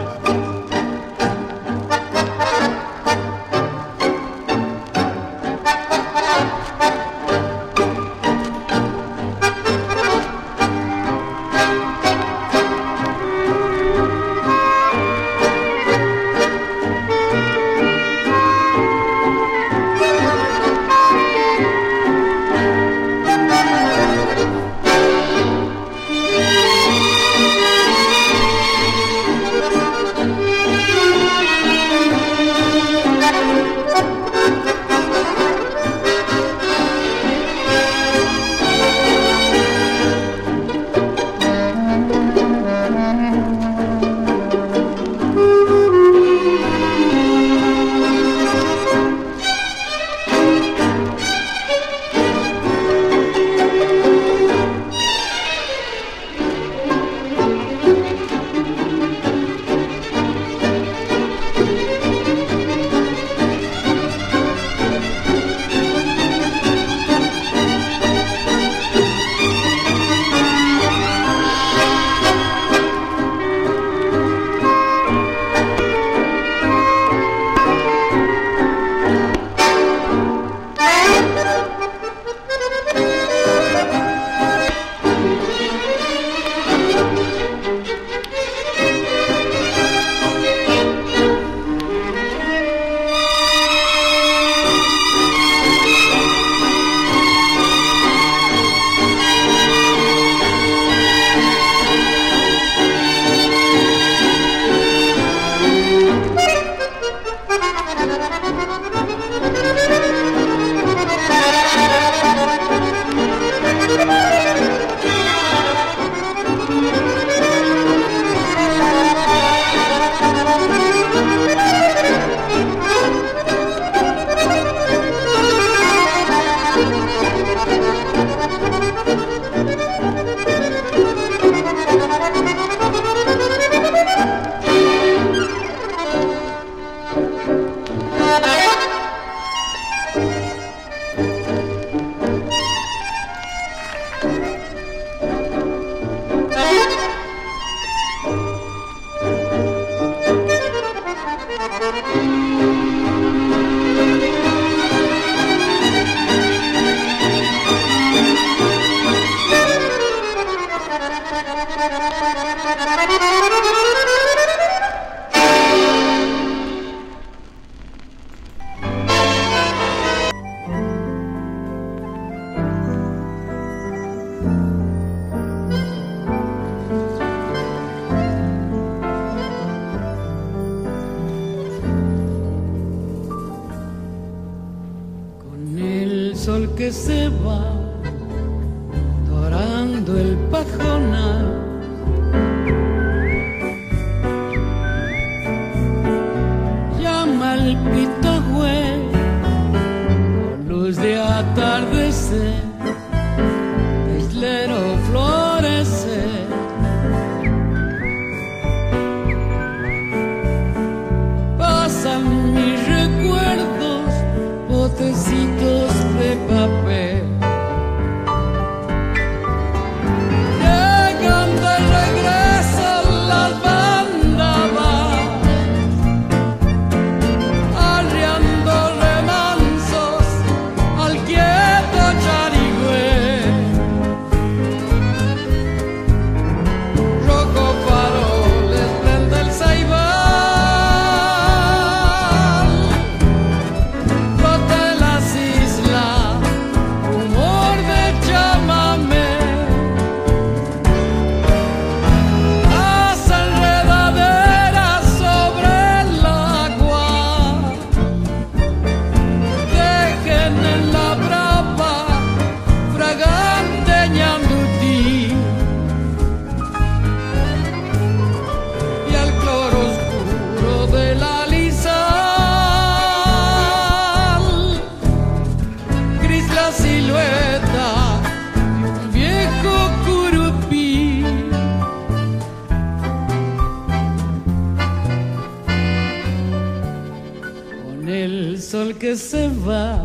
Speaker 13: se va,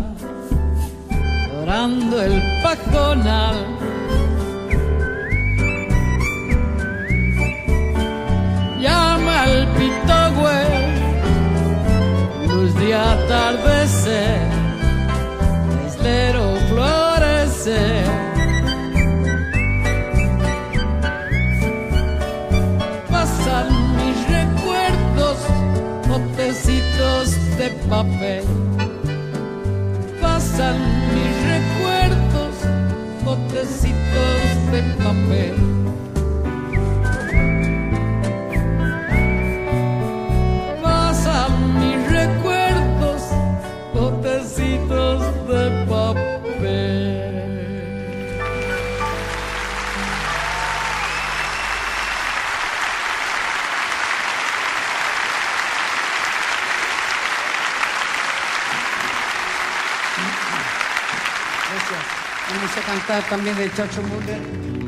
Speaker 13: llorando el pajonal. Llama al pitogüe, luz de atardecer, islero florece. Pasan mis recuerdos, botecitos de papel pasan mis recuerdos, botecitos de papel. también
Speaker 14: de Chacho Müller.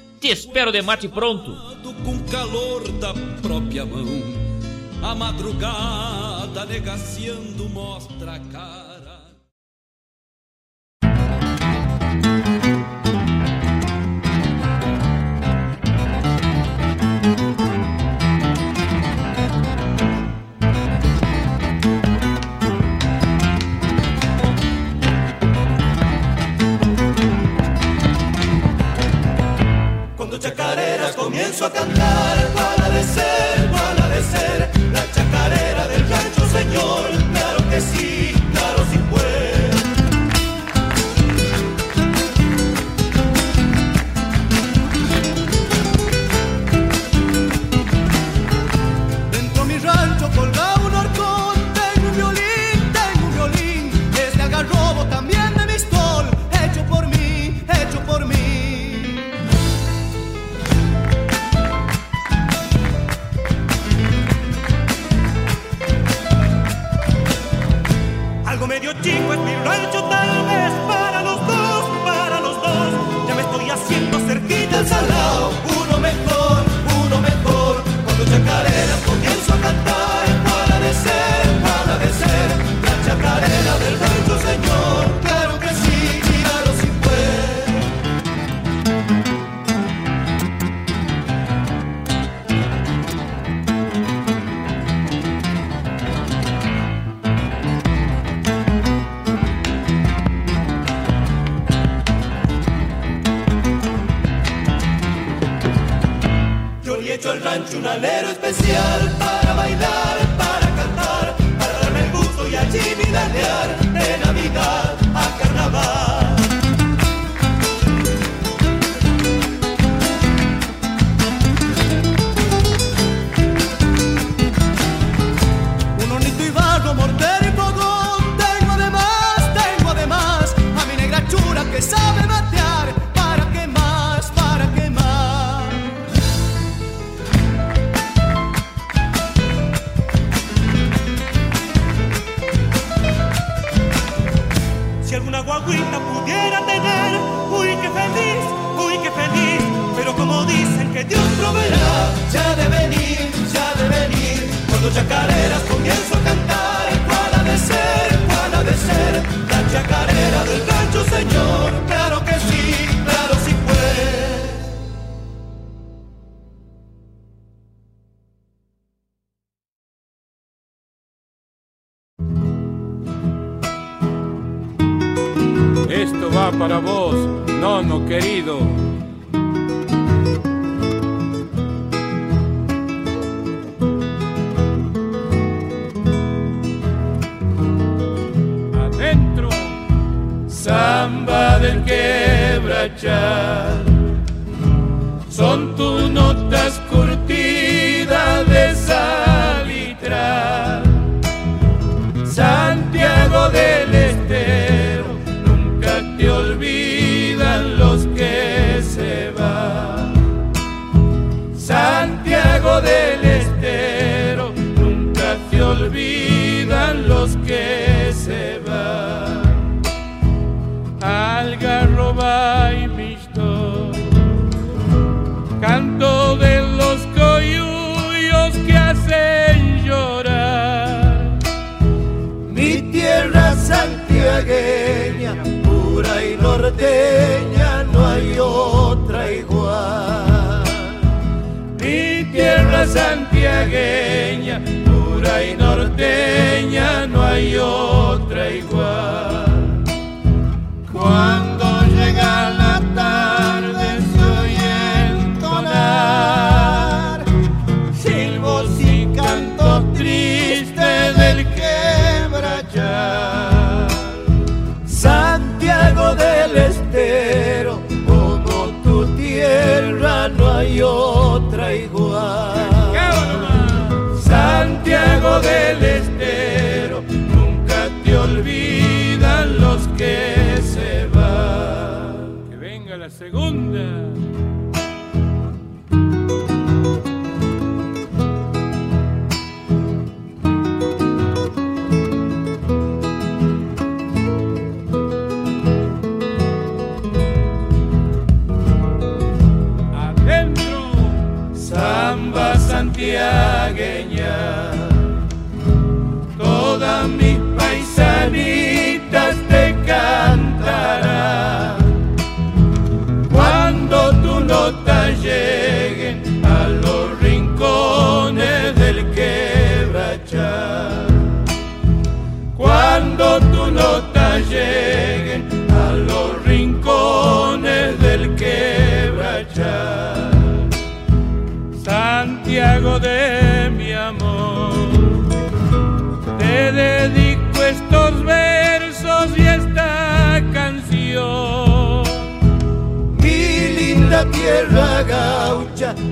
Speaker 14: te espero de mate pronto.
Speaker 13: Com calor da própria mão, a madrugada negaciando mostra a cara.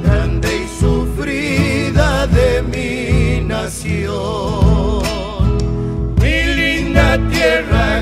Speaker 15: grande y sufrida de mi nación.
Speaker 16: Mi linda tierra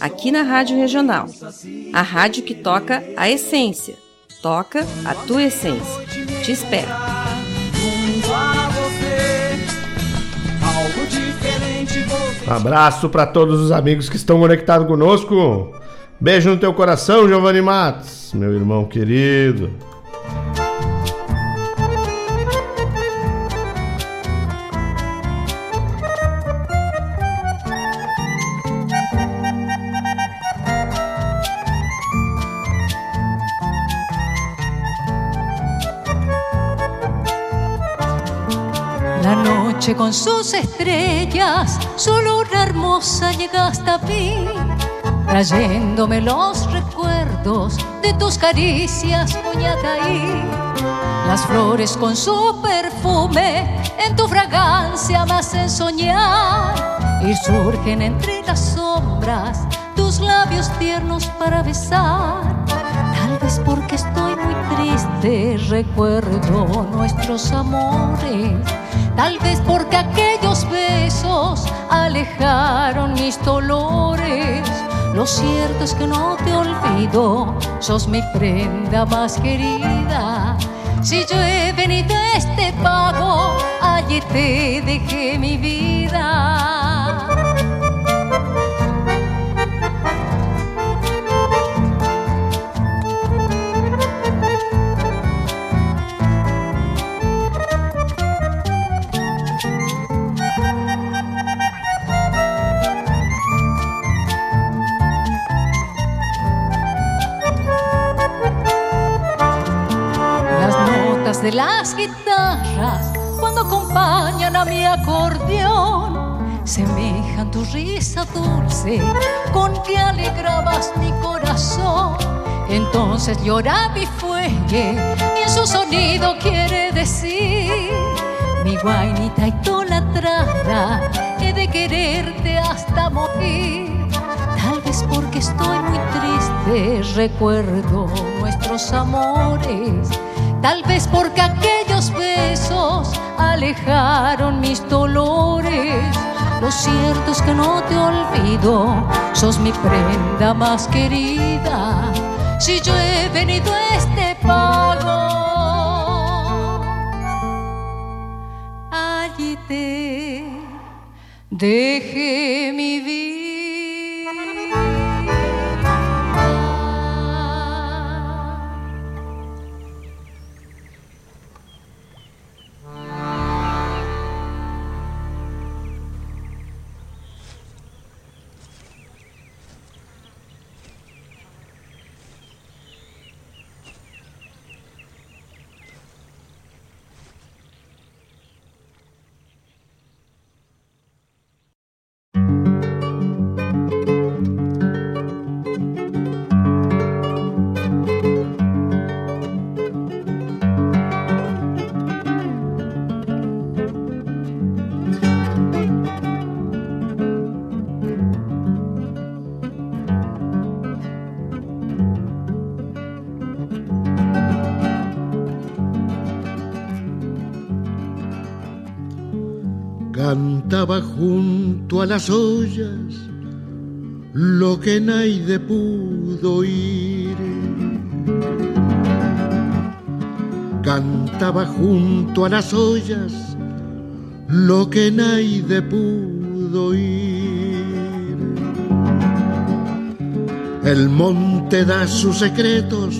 Speaker 17: aqui na Rádio Regional. A rádio que toca a essência. Toca a tua essência. Te espero.
Speaker 3: Abraço para todos os amigos que estão conectados conosco. Beijo no teu coração, Giovanni Matos, meu irmão querido.
Speaker 18: La noche con sus estrellas, su luna hermosa llega hasta mí, trayéndome los recuerdos de tus caricias, Coñataí. Las flores con su perfume, en tu fragancia me hacen soñar y surgen entre las sombras tus labios tiernos para besar. Tal vez porque estoy muy triste, recuerdo nuestros amores. Tal vez porque aquellos besos alejaron mis dolores. Lo cierto es que no te olvido, sos mi prenda más querida. Si yo he venido a este pago, allí te dejé mi vida. De las guitarras cuando acompañan a mi acordeón semejan tu risa dulce con que alegrabas mi corazón. Entonces llora mi fuelle y en su sonido quiere decir mi guainita idolatrada he de quererte hasta morir. Tal vez porque estoy muy triste, recuerdo nuestros amores. Tal vez porque aquellos besos alejaron mis dolores. Lo cierto es que no te olvido, sos mi prenda más querida. Si yo he venido a este pago, allí te dejé mi vida.
Speaker 19: A las ollas lo que nadie pudo oír. Cantaba junto a las ollas lo que nadie pudo oír. El monte da sus secretos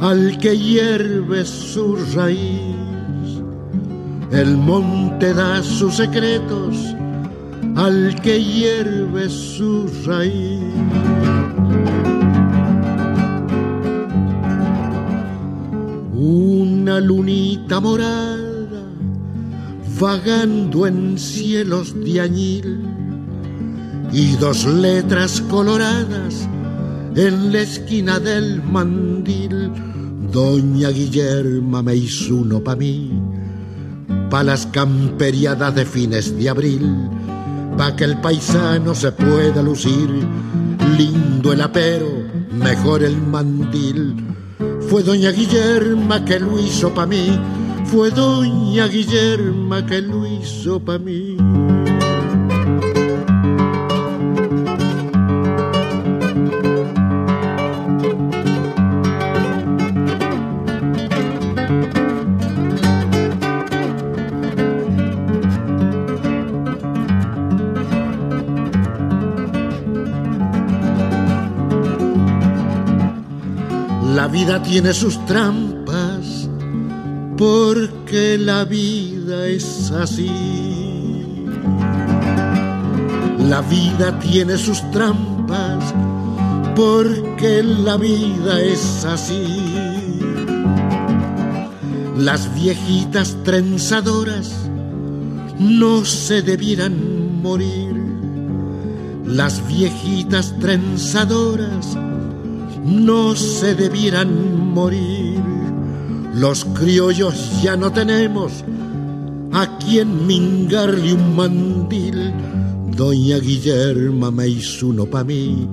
Speaker 19: al que hierve su raíz. El monte da sus secretos al que hierve su raíz. Una lunita morada vagando en cielos de añil y dos letras coloradas en la esquina del mandil, Doña Guillerma me hizo uno pa' mí, pa' las camperiadas de fines de abril, pa' que el paisano se pueda lucir, lindo el apero, mejor el mandil. Fue Doña Guillerma que lo hizo pa' mí, fue Doña Guillerma que lo hizo pa' mí. Vida tiene sus trampas, porque la vida es así. La vida tiene sus trampas, porque la vida es así. Las viejitas trenzadoras no se debieran morir. Las viejitas trenzadoras no se debieran morir. Los criollos ya no tenemos a quien mingarle un mandil. Doña Guillerma me hizo uno pa' mí,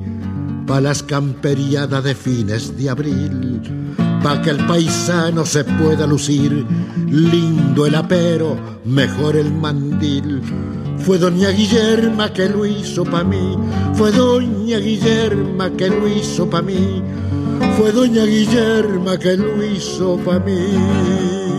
Speaker 19: pa' las camperiadas de fines de abril, pa' que el paisano se pueda lucir, lindo el apero, mejor el mandil. Fue doña Guillerma que lo hizo pa' mí, fue doña Guillerma que lo hizo pa' mí, fue doña Guillerma que lo hizo pa' mí.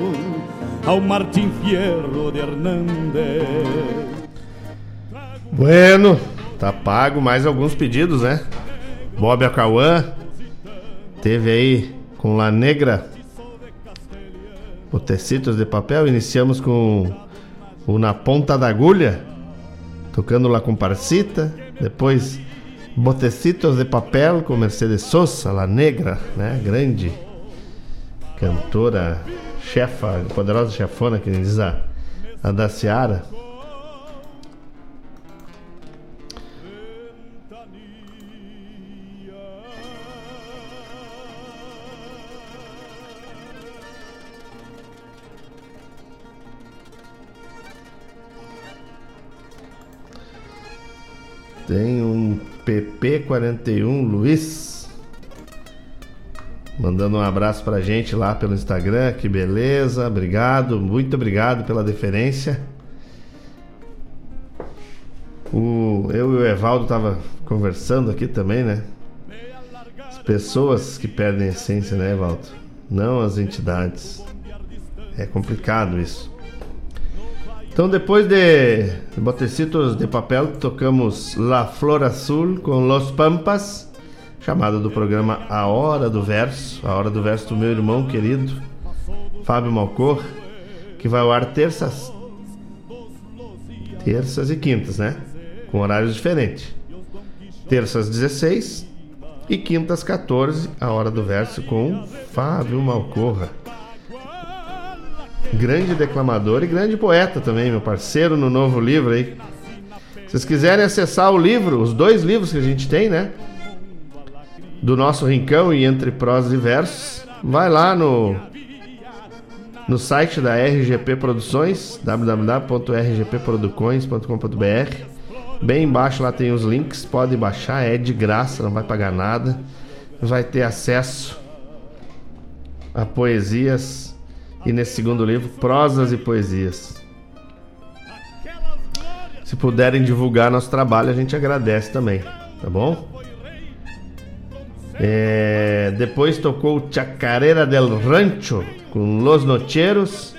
Speaker 4: ao Martim Fierro de Hernández.
Speaker 3: Bueno, tá pago mais alguns pedidos, né? Bob Acauã teve aí com La Negra Botecitos de Papel. Iniciamos com o Na Ponta da Agulha, tocando La Comparsita. Depois Botecitos de Papel com Mercedes Sosa, La Negra, né? Grande cantora chefa, poderosa chefona, que diz a, a da Seara. Tem um PP41 Luiz mandando um abraço pra gente lá pelo Instagram, que beleza, obrigado, muito obrigado pela deferência. O, eu e o Evaldo tava conversando aqui também, né? As pessoas que perdem a essência, né, Evaldo? Não as entidades. É complicado isso. Então, depois de Botecitos de Papel, tocamos La Flor Azul com Los Pampas chamada do programa A Hora do Verso, a Hora do Verso do meu irmão querido, Fábio Malcor, que vai ao ar terças, terças e quintas, né? Com horários diferentes. Terças 16 e quintas 14, a Hora do Verso com Fábio Malcorra. Grande declamador e grande poeta também, meu parceiro no novo livro aí. Se vocês quiserem acessar o livro, os dois livros que a gente tem, né? Do nosso rincão e entre prós e versos, vai lá no no site da RGP Produções, www.rgpprodukões.com.br. Bem embaixo lá tem os links, pode baixar, é de graça, não vai pagar nada. Vai ter acesso a poesias e nesse segundo livro, prosas e poesias. Se puderem divulgar nosso trabalho, a gente agradece também, tá bom? É, depois tocou Chacarera del Rancho com Los Nocheros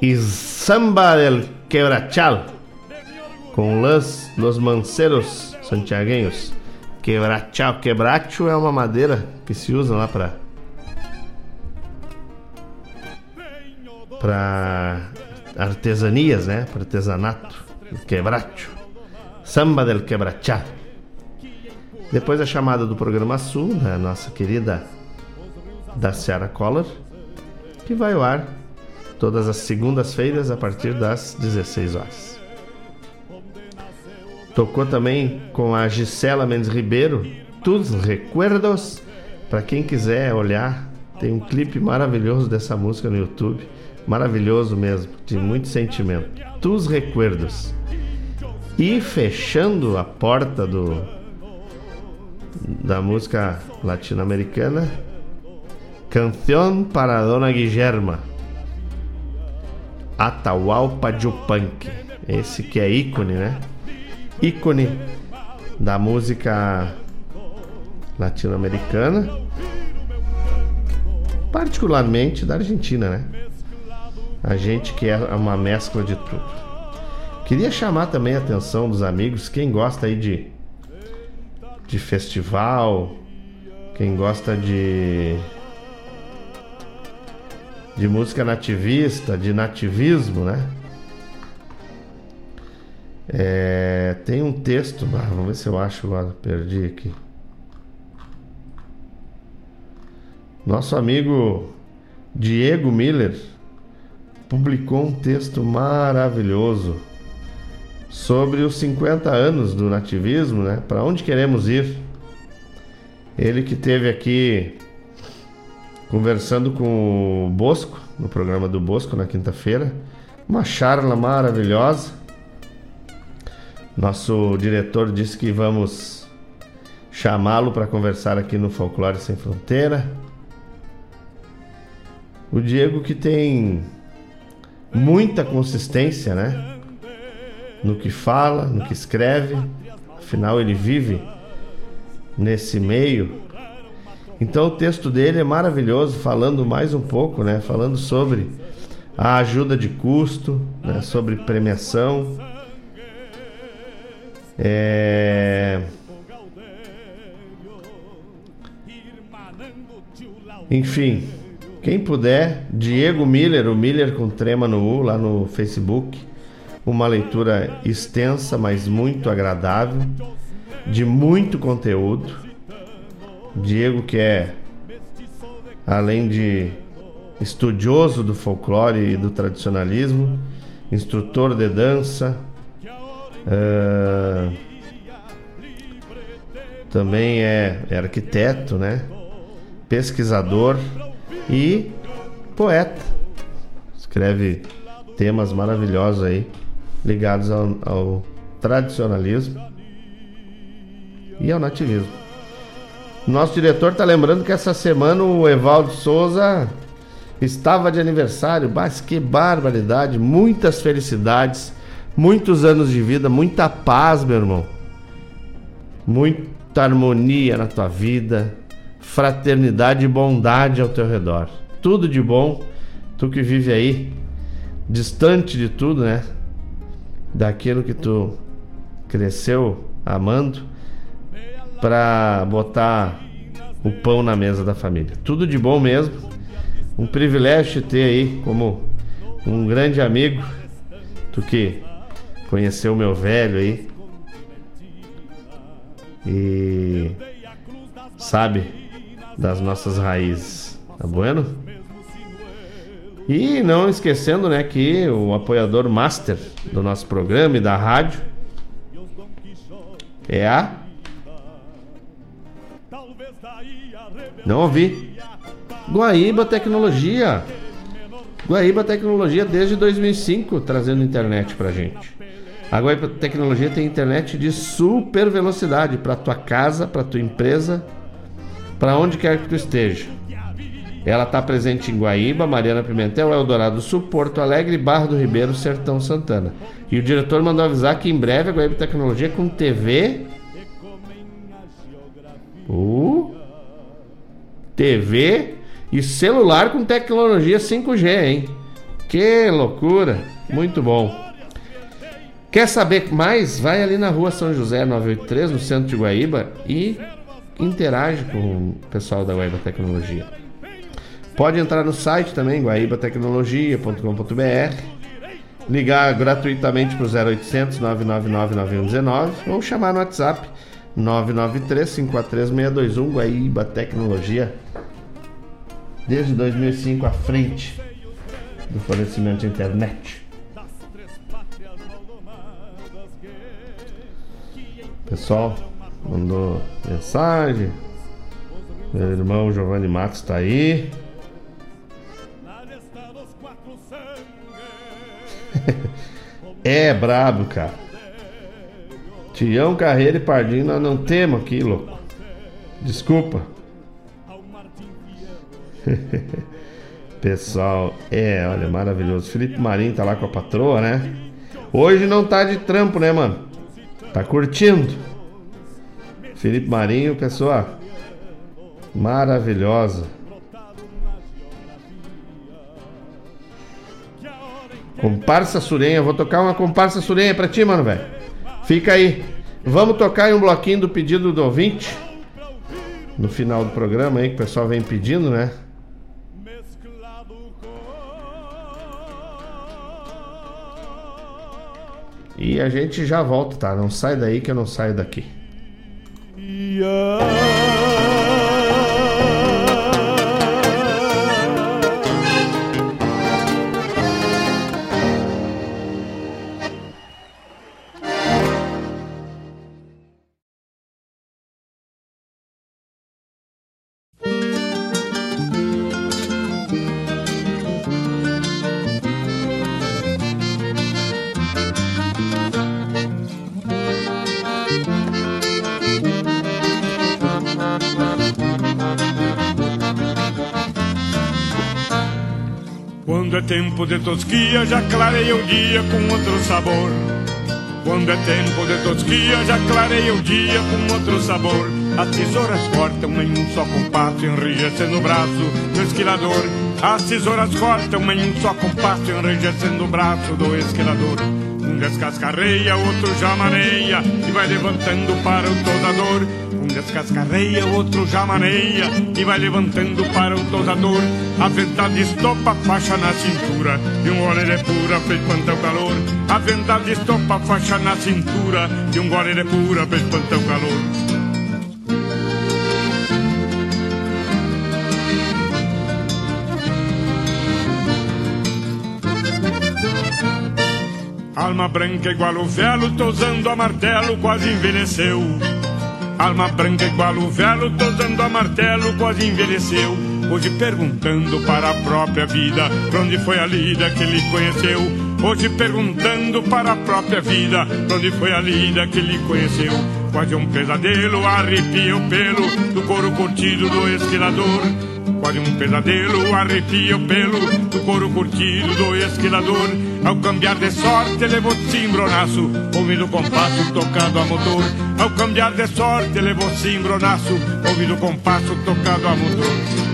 Speaker 3: e Samba del Quebrachal com Los, Los Manceros Santiagueños. Quebrachal, quebracho é uma madeira que se usa lá para para artesanias, né? Para artesanato quebracho. Samba del quebrachá. Depois a chamada do programa Sul, da nossa querida da Ciara Collor, que vai ao ar todas as segundas-feiras a partir das 16 horas. Tocou também com a Gisela Mendes Ribeiro, Tus Recuerdos. Para quem quiser olhar, tem um clipe maravilhoso dessa música no YouTube. Maravilhoso mesmo, de muito sentimento. Tus Recuerdos. E fechando a porta do da música latino-americana, Canção para Dona Guillerma, Atahualpa Yupanqui. Esse que é ícone, né? Ícone da música latino-americana, particularmente da Argentina, né? A gente que é uma mescla de tudo. Queria chamar também a atenção dos amigos, quem gosta aí de, de festival, quem gosta de de música nativista, de nativismo, né? É, tem um texto, vamos ver se eu acho perdi aqui. Nosso amigo Diego Miller publicou um texto maravilhoso sobre os 50 anos do nativismo, né? Para onde queremos ir? Ele que teve aqui conversando com o Bosco, no programa do Bosco na quinta-feira, uma charla maravilhosa. Nosso diretor disse que vamos chamá-lo para conversar aqui no Folclore Sem Fronteira. O Diego que tem muita consistência, né? No que fala, no que escreve, afinal ele vive nesse meio. Então o texto dele é maravilhoso, falando mais um pouco, né? Falando sobre a ajuda de custo, né? sobre premiação. É... Enfim, quem puder, Diego Miller, o Miller com trema no U, lá no Facebook uma leitura extensa, mas muito agradável, de muito conteúdo. Diego, que é, além de estudioso do folclore e do tradicionalismo, instrutor de dança, uh, também é, é arquiteto, né? pesquisador e poeta. Escreve temas maravilhosos aí ligados ao, ao tradicionalismo e ao nativismo. Nosso diretor está lembrando que essa semana o Evaldo Souza estava de aniversário. Mas que barbaridade! Muitas felicidades, muitos anos de vida, muita paz, meu irmão. Muita harmonia na tua vida, fraternidade e bondade ao teu redor. Tudo de bom, tu que vive aí, distante de tudo, né? Daquilo que tu cresceu amando para botar o pão na mesa da família. Tudo de bom mesmo. Um privilégio te ter aí como um grande amigo. Tu que conheceu meu velho aí. E sabe das nossas raízes. Tá bueno? E não esquecendo, né, que o apoiador master do nosso programa e da rádio é a Não ouvi. Guaíba Tecnologia. Guaíba Tecnologia desde 2005 trazendo internet pra gente. A Guaíba Tecnologia tem internet de super velocidade para tua casa, para tua empresa, para onde quer que tu esteja. Ela está presente em Guaíba, Mariana Pimentel, Eldorado Sul, Porto Alegre, Barra do Ribeiro, Sertão Santana. E o diretor mandou avisar que em breve a Guaíba Tecnologia com TV. Uh, TV e celular com tecnologia 5G, hein? Que loucura! Muito bom. Quer saber mais? Vai ali na rua São José 983, no centro de Guaíba, e interage com o pessoal da Guaíba Tecnologia. Pode entrar no site também, guaibatecnologia.com.br, ligar gratuitamente para o 0800 999 9119 ou chamar no WhatsApp 993 543 621 Guaíba Tecnologia. Desde 2005 à frente do fornecimento de internet. Pessoal, mandou mensagem. Meu irmão Giovanni Matos está aí. [LAUGHS] é brabo, cara. Tião Carreira e Pardinho nós não temos aqui, louco. Desculpa. [LAUGHS] Pessoal, é, olha, maravilhoso. Felipe Marinho tá lá com a patroa, né? Hoje não tá de trampo, né, mano? Tá curtindo? Felipe Marinho, pessoal. Maravilhosa. Comparsa Surenha, vou tocar uma comparsa Surenha pra ti, mano, velho. Fica aí. Vamos tocar em um bloquinho do pedido do ouvinte. No final do programa aí, que o pessoal vem pedindo, né? E a gente já volta, tá? Não sai daí que eu não saio daqui.
Speaker 20: Quando tempo de tosquia, já clareia o dia com outro sabor. Quando é tempo de tosquia, já clareia o dia com outro sabor. As tesouras cortam em um só compasso, enrijecendo o braço do esquilador. As tesouras cortam em um só compasso, enrijecendo o braço do esquilador. Um descascarreia, outro já maneia e vai levantando para o tosador. Um descascarreia, outro já maneia e vai levantando para o tosador. A verdade estopa faixa na cintura e um gole de pura pra espantar o calor. A verdade estopa faixa na cintura e um gole de pura pra espantar o calor. Alma branca igual o velo, tosando a martelo, quase envelheceu. Alma branca igual o velo, tosando a martelo, quase envelheceu. Hoje perguntando para a própria vida, pra onde foi a lida que ele conheceu. Hoje perguntando para a própria vida, pra onde foi a lida que ele conheceu. Quase um pesadelo, arrepia o pelo do couro curtido do esquilador. Quase um pesadelo, arrepia o pelo do couro curtido do esquilador. Ao cambiar de sorte, levou cimbronaço, ouvindo o compasso tocado a motor. Ao cambiar de sorte, levou cimbronaço, ouvindo o compasso tocado a motor.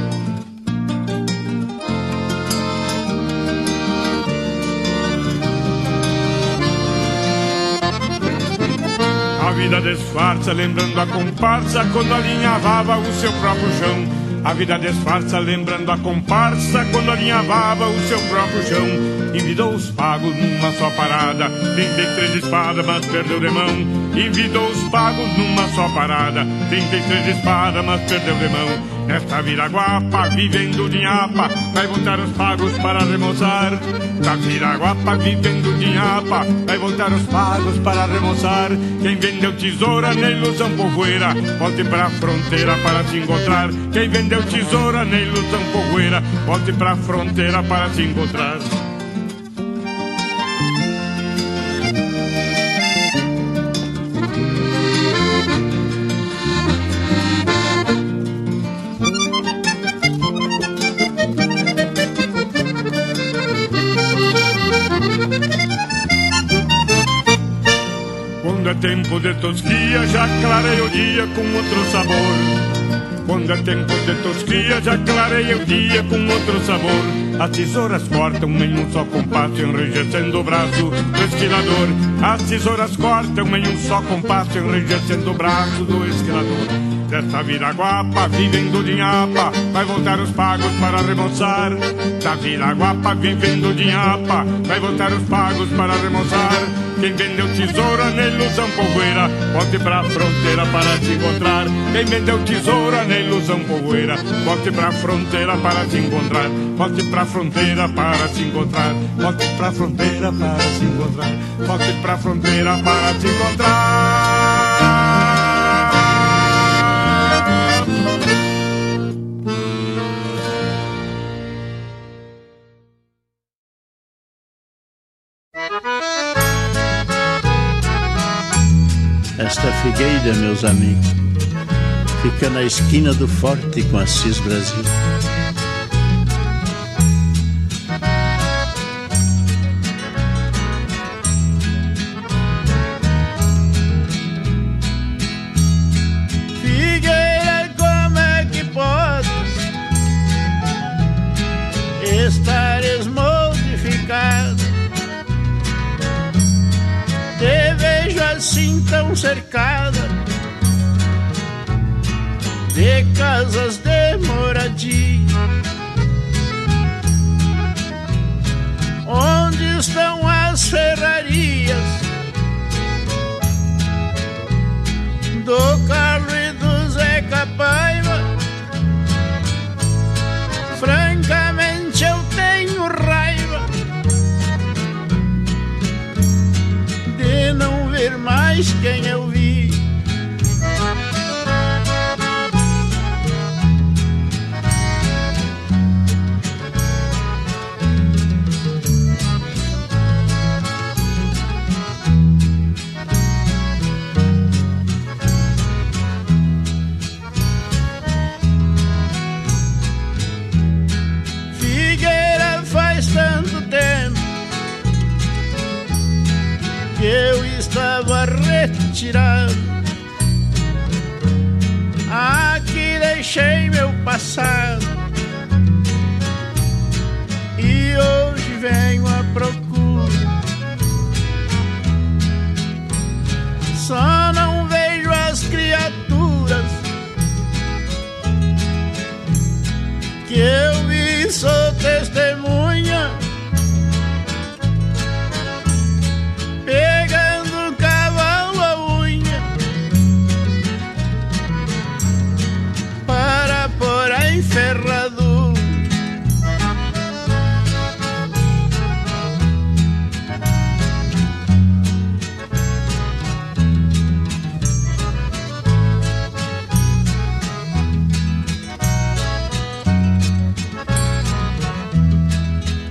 Speaker 20: A vida disfarça, lembrando a comparsa quando alinhavava o seu próprio chão. A vida disfarça, lembrando a comparsa quando alinhavava o seu próprio chão. Envidou os pagos numa só parada, tentei três espadas, mas perdeu de mão. Envidou os pagos numa só parada. 33 espadas, mas perdeu de mão. Nesta viraguapa, vivendo de nhapa, vai voltar os pagos para remoçar. Da viraguapa, vivendo de nhapa, vai voltar os pagos para remoçar. Quem vendeu tesoura na ilusão povoeira, volte pra fronteira para se encontrar. Quem vendeu tesoura na ilusão povoeira, volte pra fronteira para se encontrar. Quando é tempo de tosquia, já clarei o dia com outro sabor. Quando é tempo de tosquia, já clarei o dia com outro sabor. As tesouras cortam em um só compasso, enrijecendo o braço do esquilador. As tesouras cortam em um só compasso, enrijecendo o braço do esquilador. Desta viraguapa, vivendo de nhapa, vai voltar os pagos para remoçar. Da viraguapa, vivendo de nhapa, vai voltar os pagos para remoçar. Quem vendeu tesoura na ilusão povoeira, volte pra fronteira para se encontrar. Quem vendeu tesoura na ilusão povoeira, volte pra fronteira para se encontrar. Volte pra fronteira para se encontrar. Volte pra fronteira para se encontrar. Volte pra fronteira para se encontrar.
Speaker 21: Figueira, meus amigos, fica na esquina do forte com a Cis Brasil.
Speaker 22: Figueira, como é que podes estares modificado? Te vejo assim tão cercada de casas de moradia. Onde estão as ferrarias do Carlos e do Zeca Paiva? Francamente eu tenho raiva de não ver mais quem eu retirado. Aqui deixei meu passado e hoje venho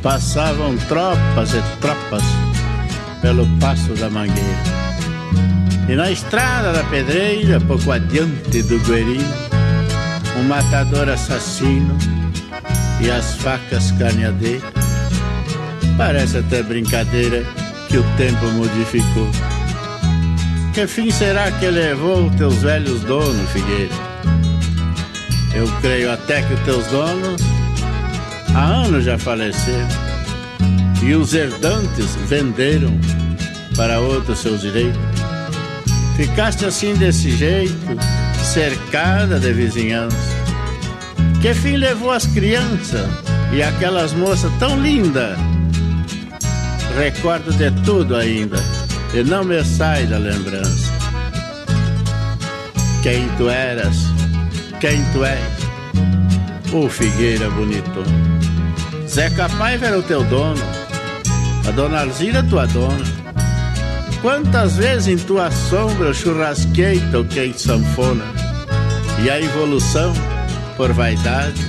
Speaker 21: Passavam tropas e tropas pelo passo da mangueira. E na estrada da pedreira, pouco adiante do Guerino, um matador assassino e as facas carneadeiras. Parece até brincadeira que o tempo modificou. Que fim será que levou teus velhos donos, Figueira? Eu creio até que teus donos há anos já faleceram e os herdantes venderam para outros seus direitos. Ficaste assim desse jeito, cercada de vizinhança. Que fim levou as crianças e aquelas moças tão lindas? Recordo de tudo ainda e não me sai da lembrança. quem tu eras, quem tu és, ô Figueira bonito. Zeca Paiva era o teu dono, a dona Alzira tua dona. Quantas vezes em tua sombra eu churrasquei, toquei sanfona, e a evolução, por vaidade,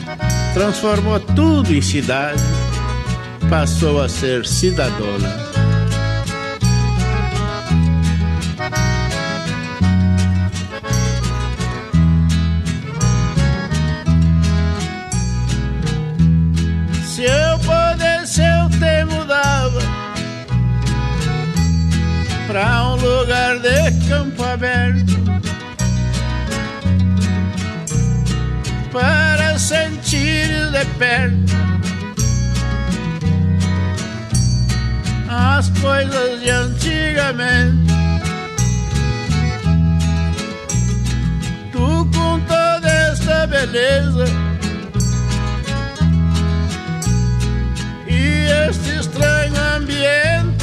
Speaker 21: transformou tudo em cidade, passou a ser cidadona. Pra um lugar de campo aberto para sentir de perto as coisas de antigamente. Tu com toda esta beleza e este estranho ambiente.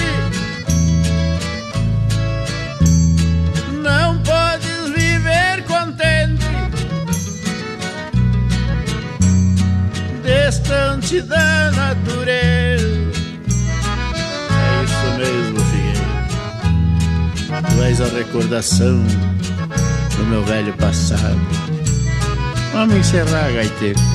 Speaker 21: Contente, distante da natureza. É isso mesmo, Figueiredo. Tu és a recordação do meu velho passado. Vamos encerrar, gaiteiro.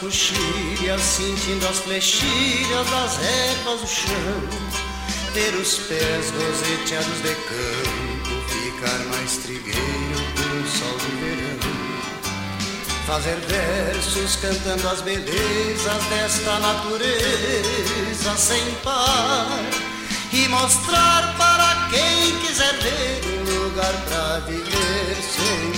Speaker 23: Coxilhas, sentindo as flechilhas das ervas do chão, ter os pés roseteados de campo, ficar mais trigueiro com o sol do verão, fazer versos cantando as belezas desta natureza sem par e mostrar para quem quiser ver um lugar pra viver sem.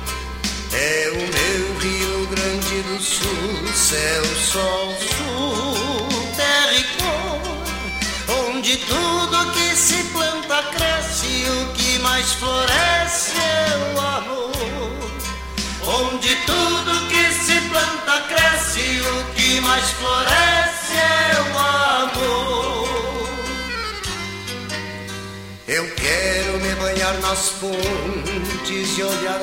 Speaker 23: É o meu Rio Grande do Sul, céu, sol, sul, terra e cor, onde tudo que se planta cresce o que mais floresce é o amor. Onde tudo que se planta cresce o que mais floresce é o amor. Eu quero me banhar nas fontes e olhar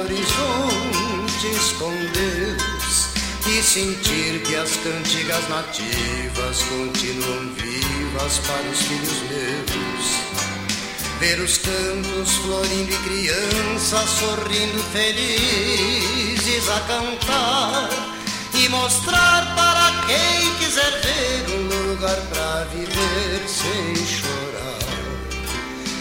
Speaker 23: horizontes com Deus e sentir que as cantigas nativas continuam vivas para os filhos meus. Ver os campos florindo e crianças sorrindo felizes a cantar e mostrar para quem quiser ver um lugar para viver sem chorar.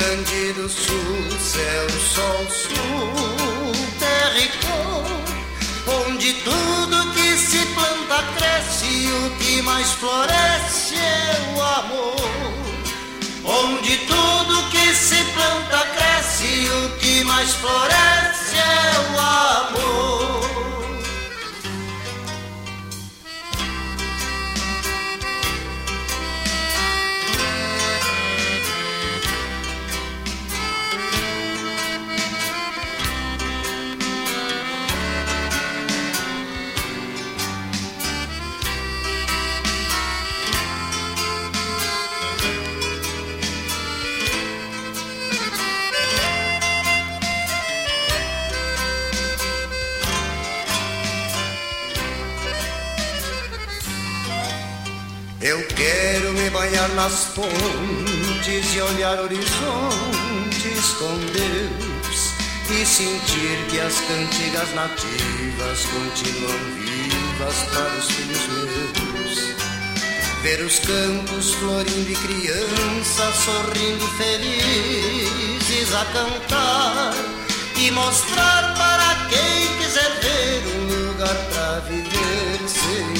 Speaker 23: Grande do Sul, céu, sol, sul, cor, onde tudo que se planta
Speaker 14: cresce e o que mais floresce é o amor. Onde tudo que se planta cresce e o que mais floresce é o amor. Quero me banhar nas fontes e olhar horizontes com Deus e sentir que as cantigas nativas continuam vivas para os filhos meus. Ver os campos florindo e crianças sorrindo felizes a cantar e mostrar para quem quiser ver um lugar para viver sem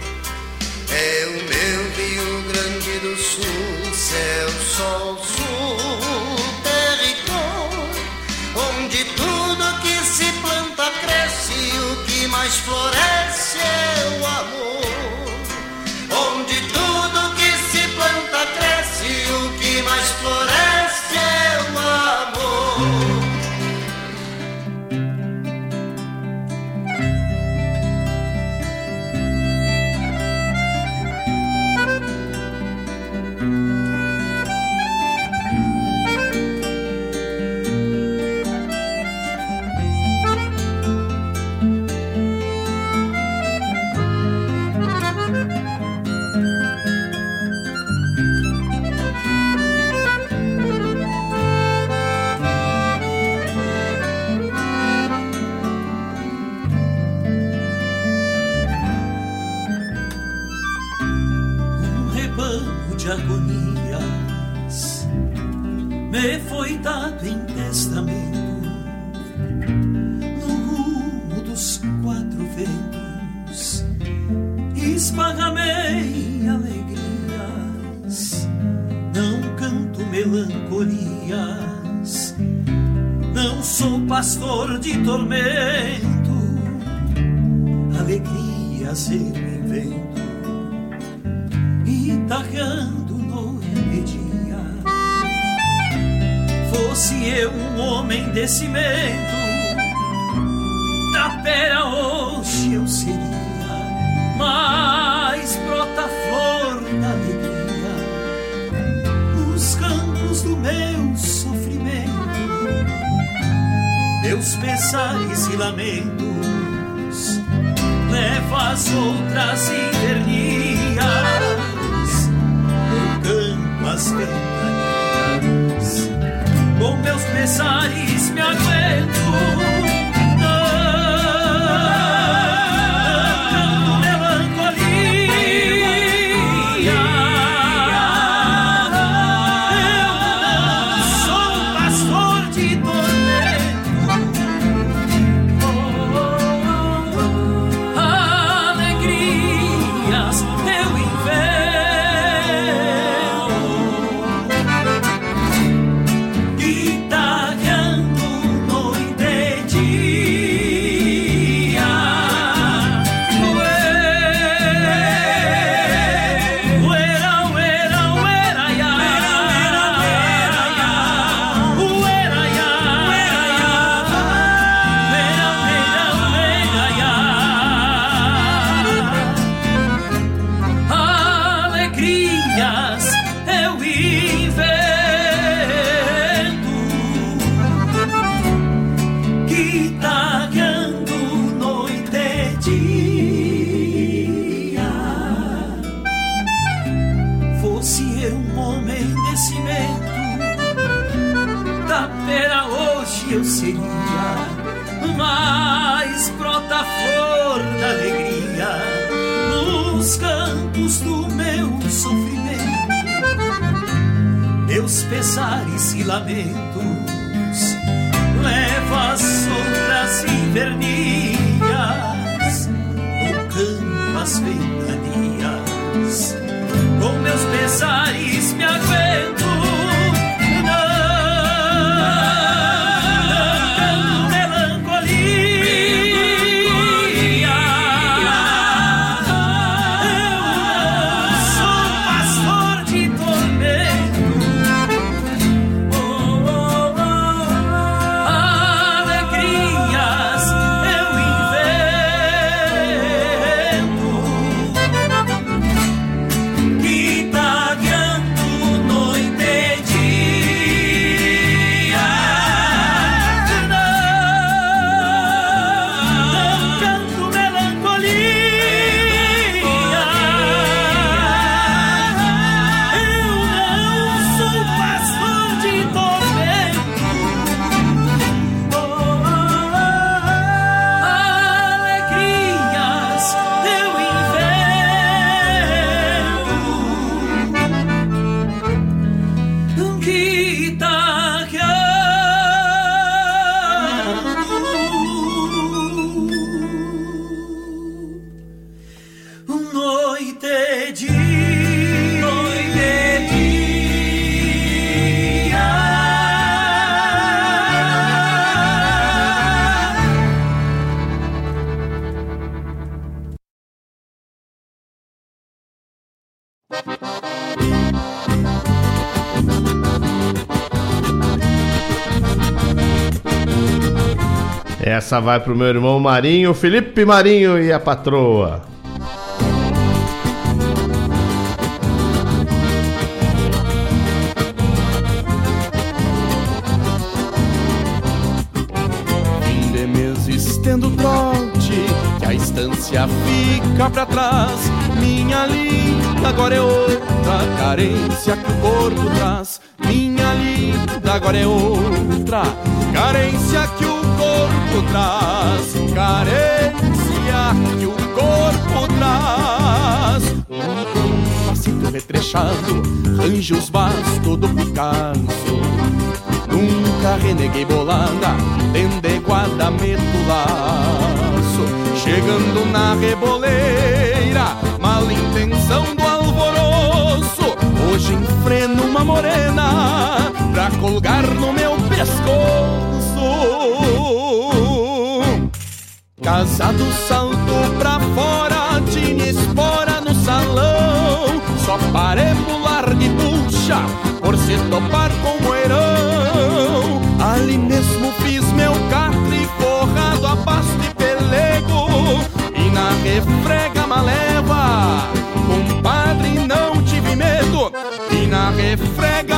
Speaker 14: É o meu Rio Grande do Sul, céu, sol, sul, cor, onde tudo que se planta cresce o que mais floresce é o amor. Onde
Speaker 3: Essa vai pro meu irmão Marinho, Felipe Marinho e a patroa.
Speaker 11: Fim de mês que a estância fica pra trás. Minha linda agora é outra carência que o corpo traz. Minha linda agora é outra carência que o corpo traz. Carência que o corpo traz. Passito retrechado, anjos bastos do Picasso. Nunca reneguei bolada, dendeguada meto laço. Chegando na reboleira, mal intenção do alvoroço. Hoje enfreno uma morena pra colgar no meu pescoço. Casado salto pra fora, tinha espora no salão. Só paremos larga e puxa, por se topar com o heirão. Ali mesmo fiz meu catre forrado a pasto e pelego. E na refrega maleva, compadre, não tive medo. E na refrega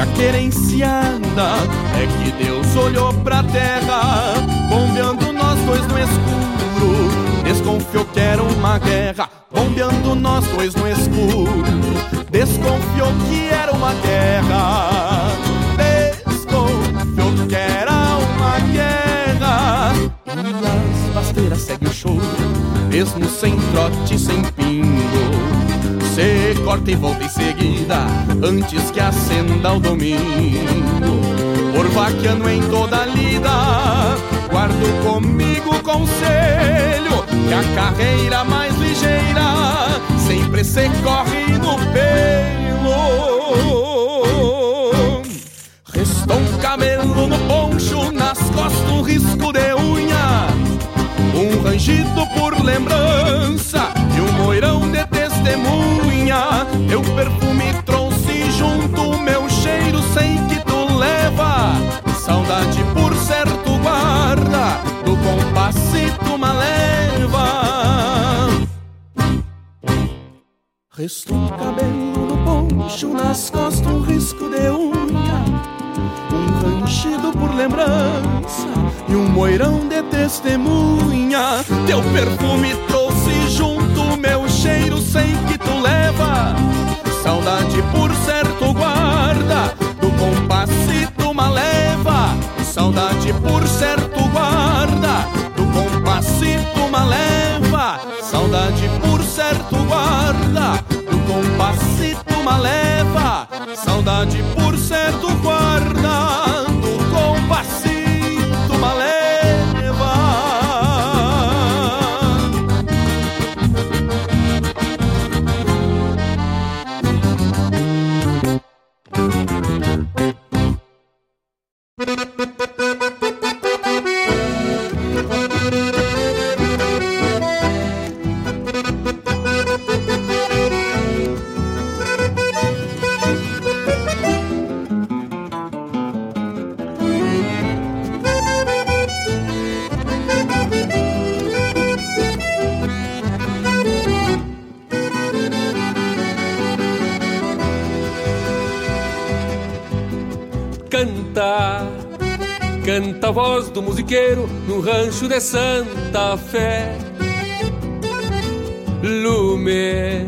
Speaker 11: a noite aquerenciada É que Deus olhou pra terra Bombeando nós dois no escuro Desconfiou que era uma guerra Bombeando nós dois no escuro Desconfiou que era uma guerra Desconfiou que era uma guerra. E as pasteiras segue o choro Mesmo sem trote, sem pingo corta e volta em seguida, antes que acenda o domingo. Por vaquiano em toda lida, guardo comigo o conselho que a carreira mais ligeira sempre se corre no pelo. Restou um camelo no poncho, nas costas um risco de unha, um rangido por lembrança e um moirão de testemunha. Teu perfume trouxe junto meu cheiro, sei que tu leva. Saudade por certo guarda, do compassito maleva. Resto o cabelo no poncho, nas costas um risco de unha. Um ranchido por lembrança e um moirão de testemunha. Teu perfume trouxe junto meu cheiro sem que tu leva Saudade por certo guarda do compassito uma leva Saudade por certo guarda do compassito uma leva Saudade por certo guarda do compassito uma leva Saudade por certo guarda
Speaker 6: no rancho de Santa Fé. Lume,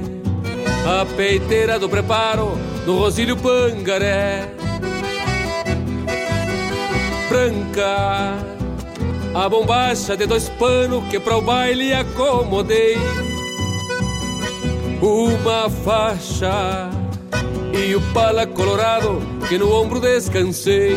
Speaker 6: a peiteira do preparo no Rosílio Pangaré. Branca, a bombacha de dois panos que para o baile acomodei. Uma faixa e o pala colorado que no ombro descansei.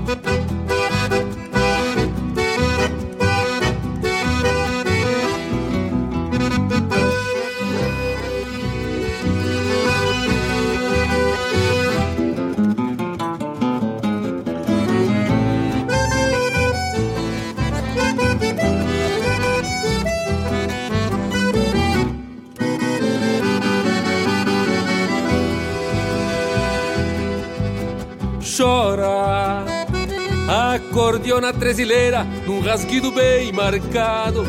Speaker 6: Acordeona tresileira num rasguido bem marcado.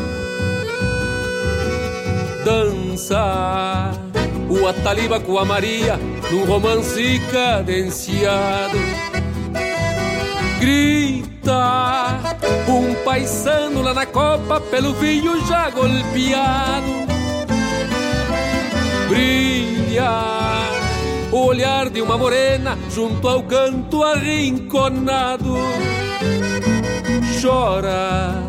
Speaker 6: Dança o Ataliba com a Maria num romance cadenciado. Grita um paisano lá na copa pelo vinho já golpeado. Brilha o olhar de uma morena junto ao canto arrinconado. Chora,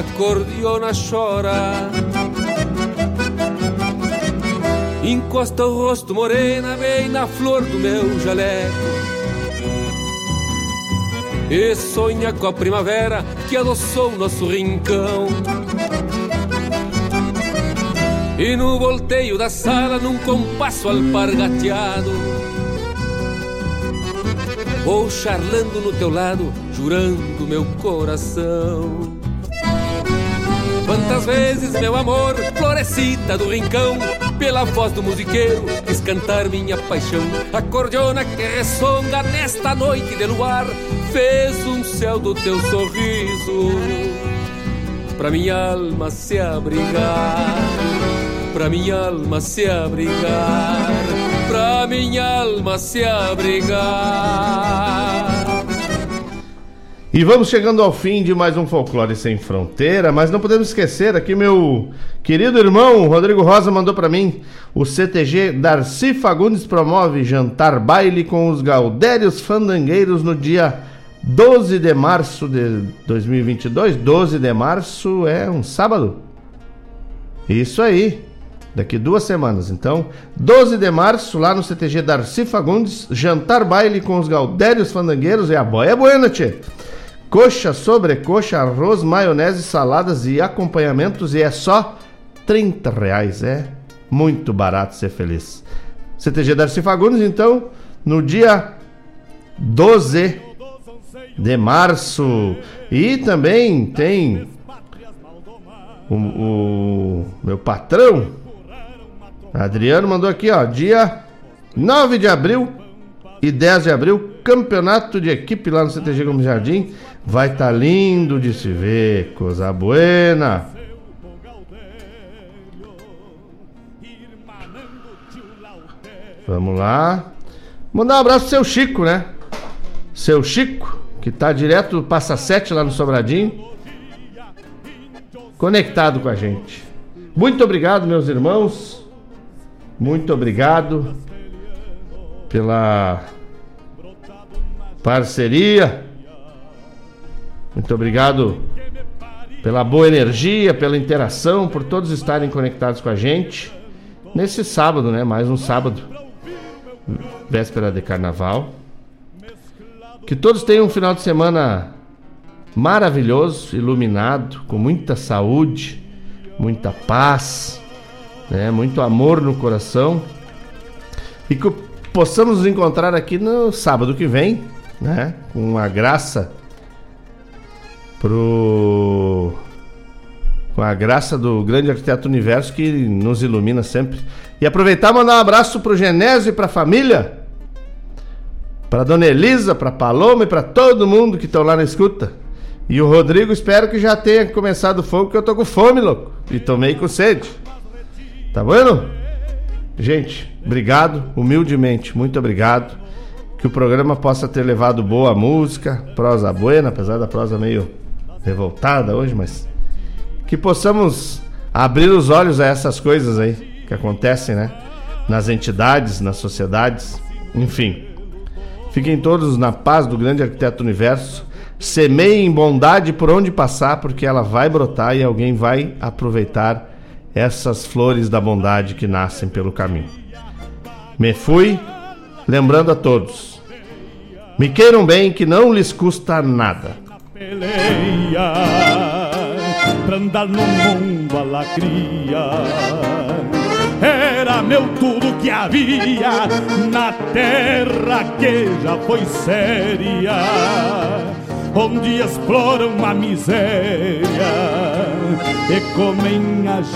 Speaker 6: acordeona chora. Encosta o rosto morena bem na flor do meu jaleco. E sonha com a primavera que adoçou nosso rincão. E no volteio da sala, num compasso alpargateado, Vou charlando no teu lado, jurando meu coração. Quantas vezes, meu amor, florescita do rincão, pela voz do musiqueiro, quis cantar minha paixão. A cordiona que ressonga nesta noite de luar, fez um céu do teu sorriso, pra minha alma se abrigar pra minha alma se abrigar, minha alma se abrigar.
Speaker 3: E vamos chegando ao fim de mais um Folclore Sem Fronteira, mas não podemos esquecer aqui meu querido irmão Rodrigo Rosa mandou para mim o CTG Darcy Fagundes promove jantar baile com os Gaudérios Fandangueiros no dia 12 de março de 2022. 12 de março é um sábado. Isso aí. Daqui duas semanas. Então, 12 de março, lá no CTG Darcy Fagundes, jantar baile com os Gaudérios Fandangueiros. É a boia buena, tchê. Coxa, sobrecoxa, arroz, maionese, saladas e acompanhamentos. E é só 30 reais. É muito barato ser feliz. CTG Darcy Fagundes, então, no dia 12 de março. E também tem o, o meu patrão, Adriano, mandou aqui, ó, dia 9 de abril e 10 de abril, campeonato de equipe lá no CTG Gomes Jardim. Vai estar tá lindo de se ver, coisa buena. Vamos lá. Mandar um abraço pro seu Chico, né? Seu Chico, que tá direto do Passa Sete lá no Sobradinho. Conectado com a gente. Muito obrigado, meus irmãos. Muito obrigado pela parceria. Muito obrigado pela boa energia, pela interação, por todos estarem conectados com a gente. Nesse sábado, né? Mais um sábado, véspera de carnaval. Que todos tenham um final de semana maravilhoso, iluminado, com muita saúde, muita paz, né? muito amor no coração. E que possamos nos encontrar aqui no sábado que vem, né? Com a graça pro com a graça do grande arquiteto universo que nos ilumina sempre. E aproveitar e mandar um abraço pro Genésio e pra família. Pra Dona Elisa, pra Paloma e pra todo mundo que estão lá na escuta. E o Rodrigo espero que já tenha começado o fogo, que eu tô com fome, louco. E tomei com sede. Tá vendo? Gente, obrigado, humildemente, muito obrigado. Que o programa possa ter levado boa música, prosa buena, apesar da prosa meio revoltada hoje, mas que possamos abrir os olhos a essas coisas aí que acontecem, né? Nas entidades, nas sociedades, enfim. Fiquem todos na paz do grande arquiteto universo. Semeiem bondade por onde passar, porque ela vai brotar e alguém vai aproveitar essas flores da bondade que nascem pelo caminho. Me fui, lembrando a todos: me queiram bem, que não lhes custa nada.
Speaker 4: Pra andar no mundo a lacria. Era meu tudo que havia na terra que já foi séria, onde exploram a miséria e comem a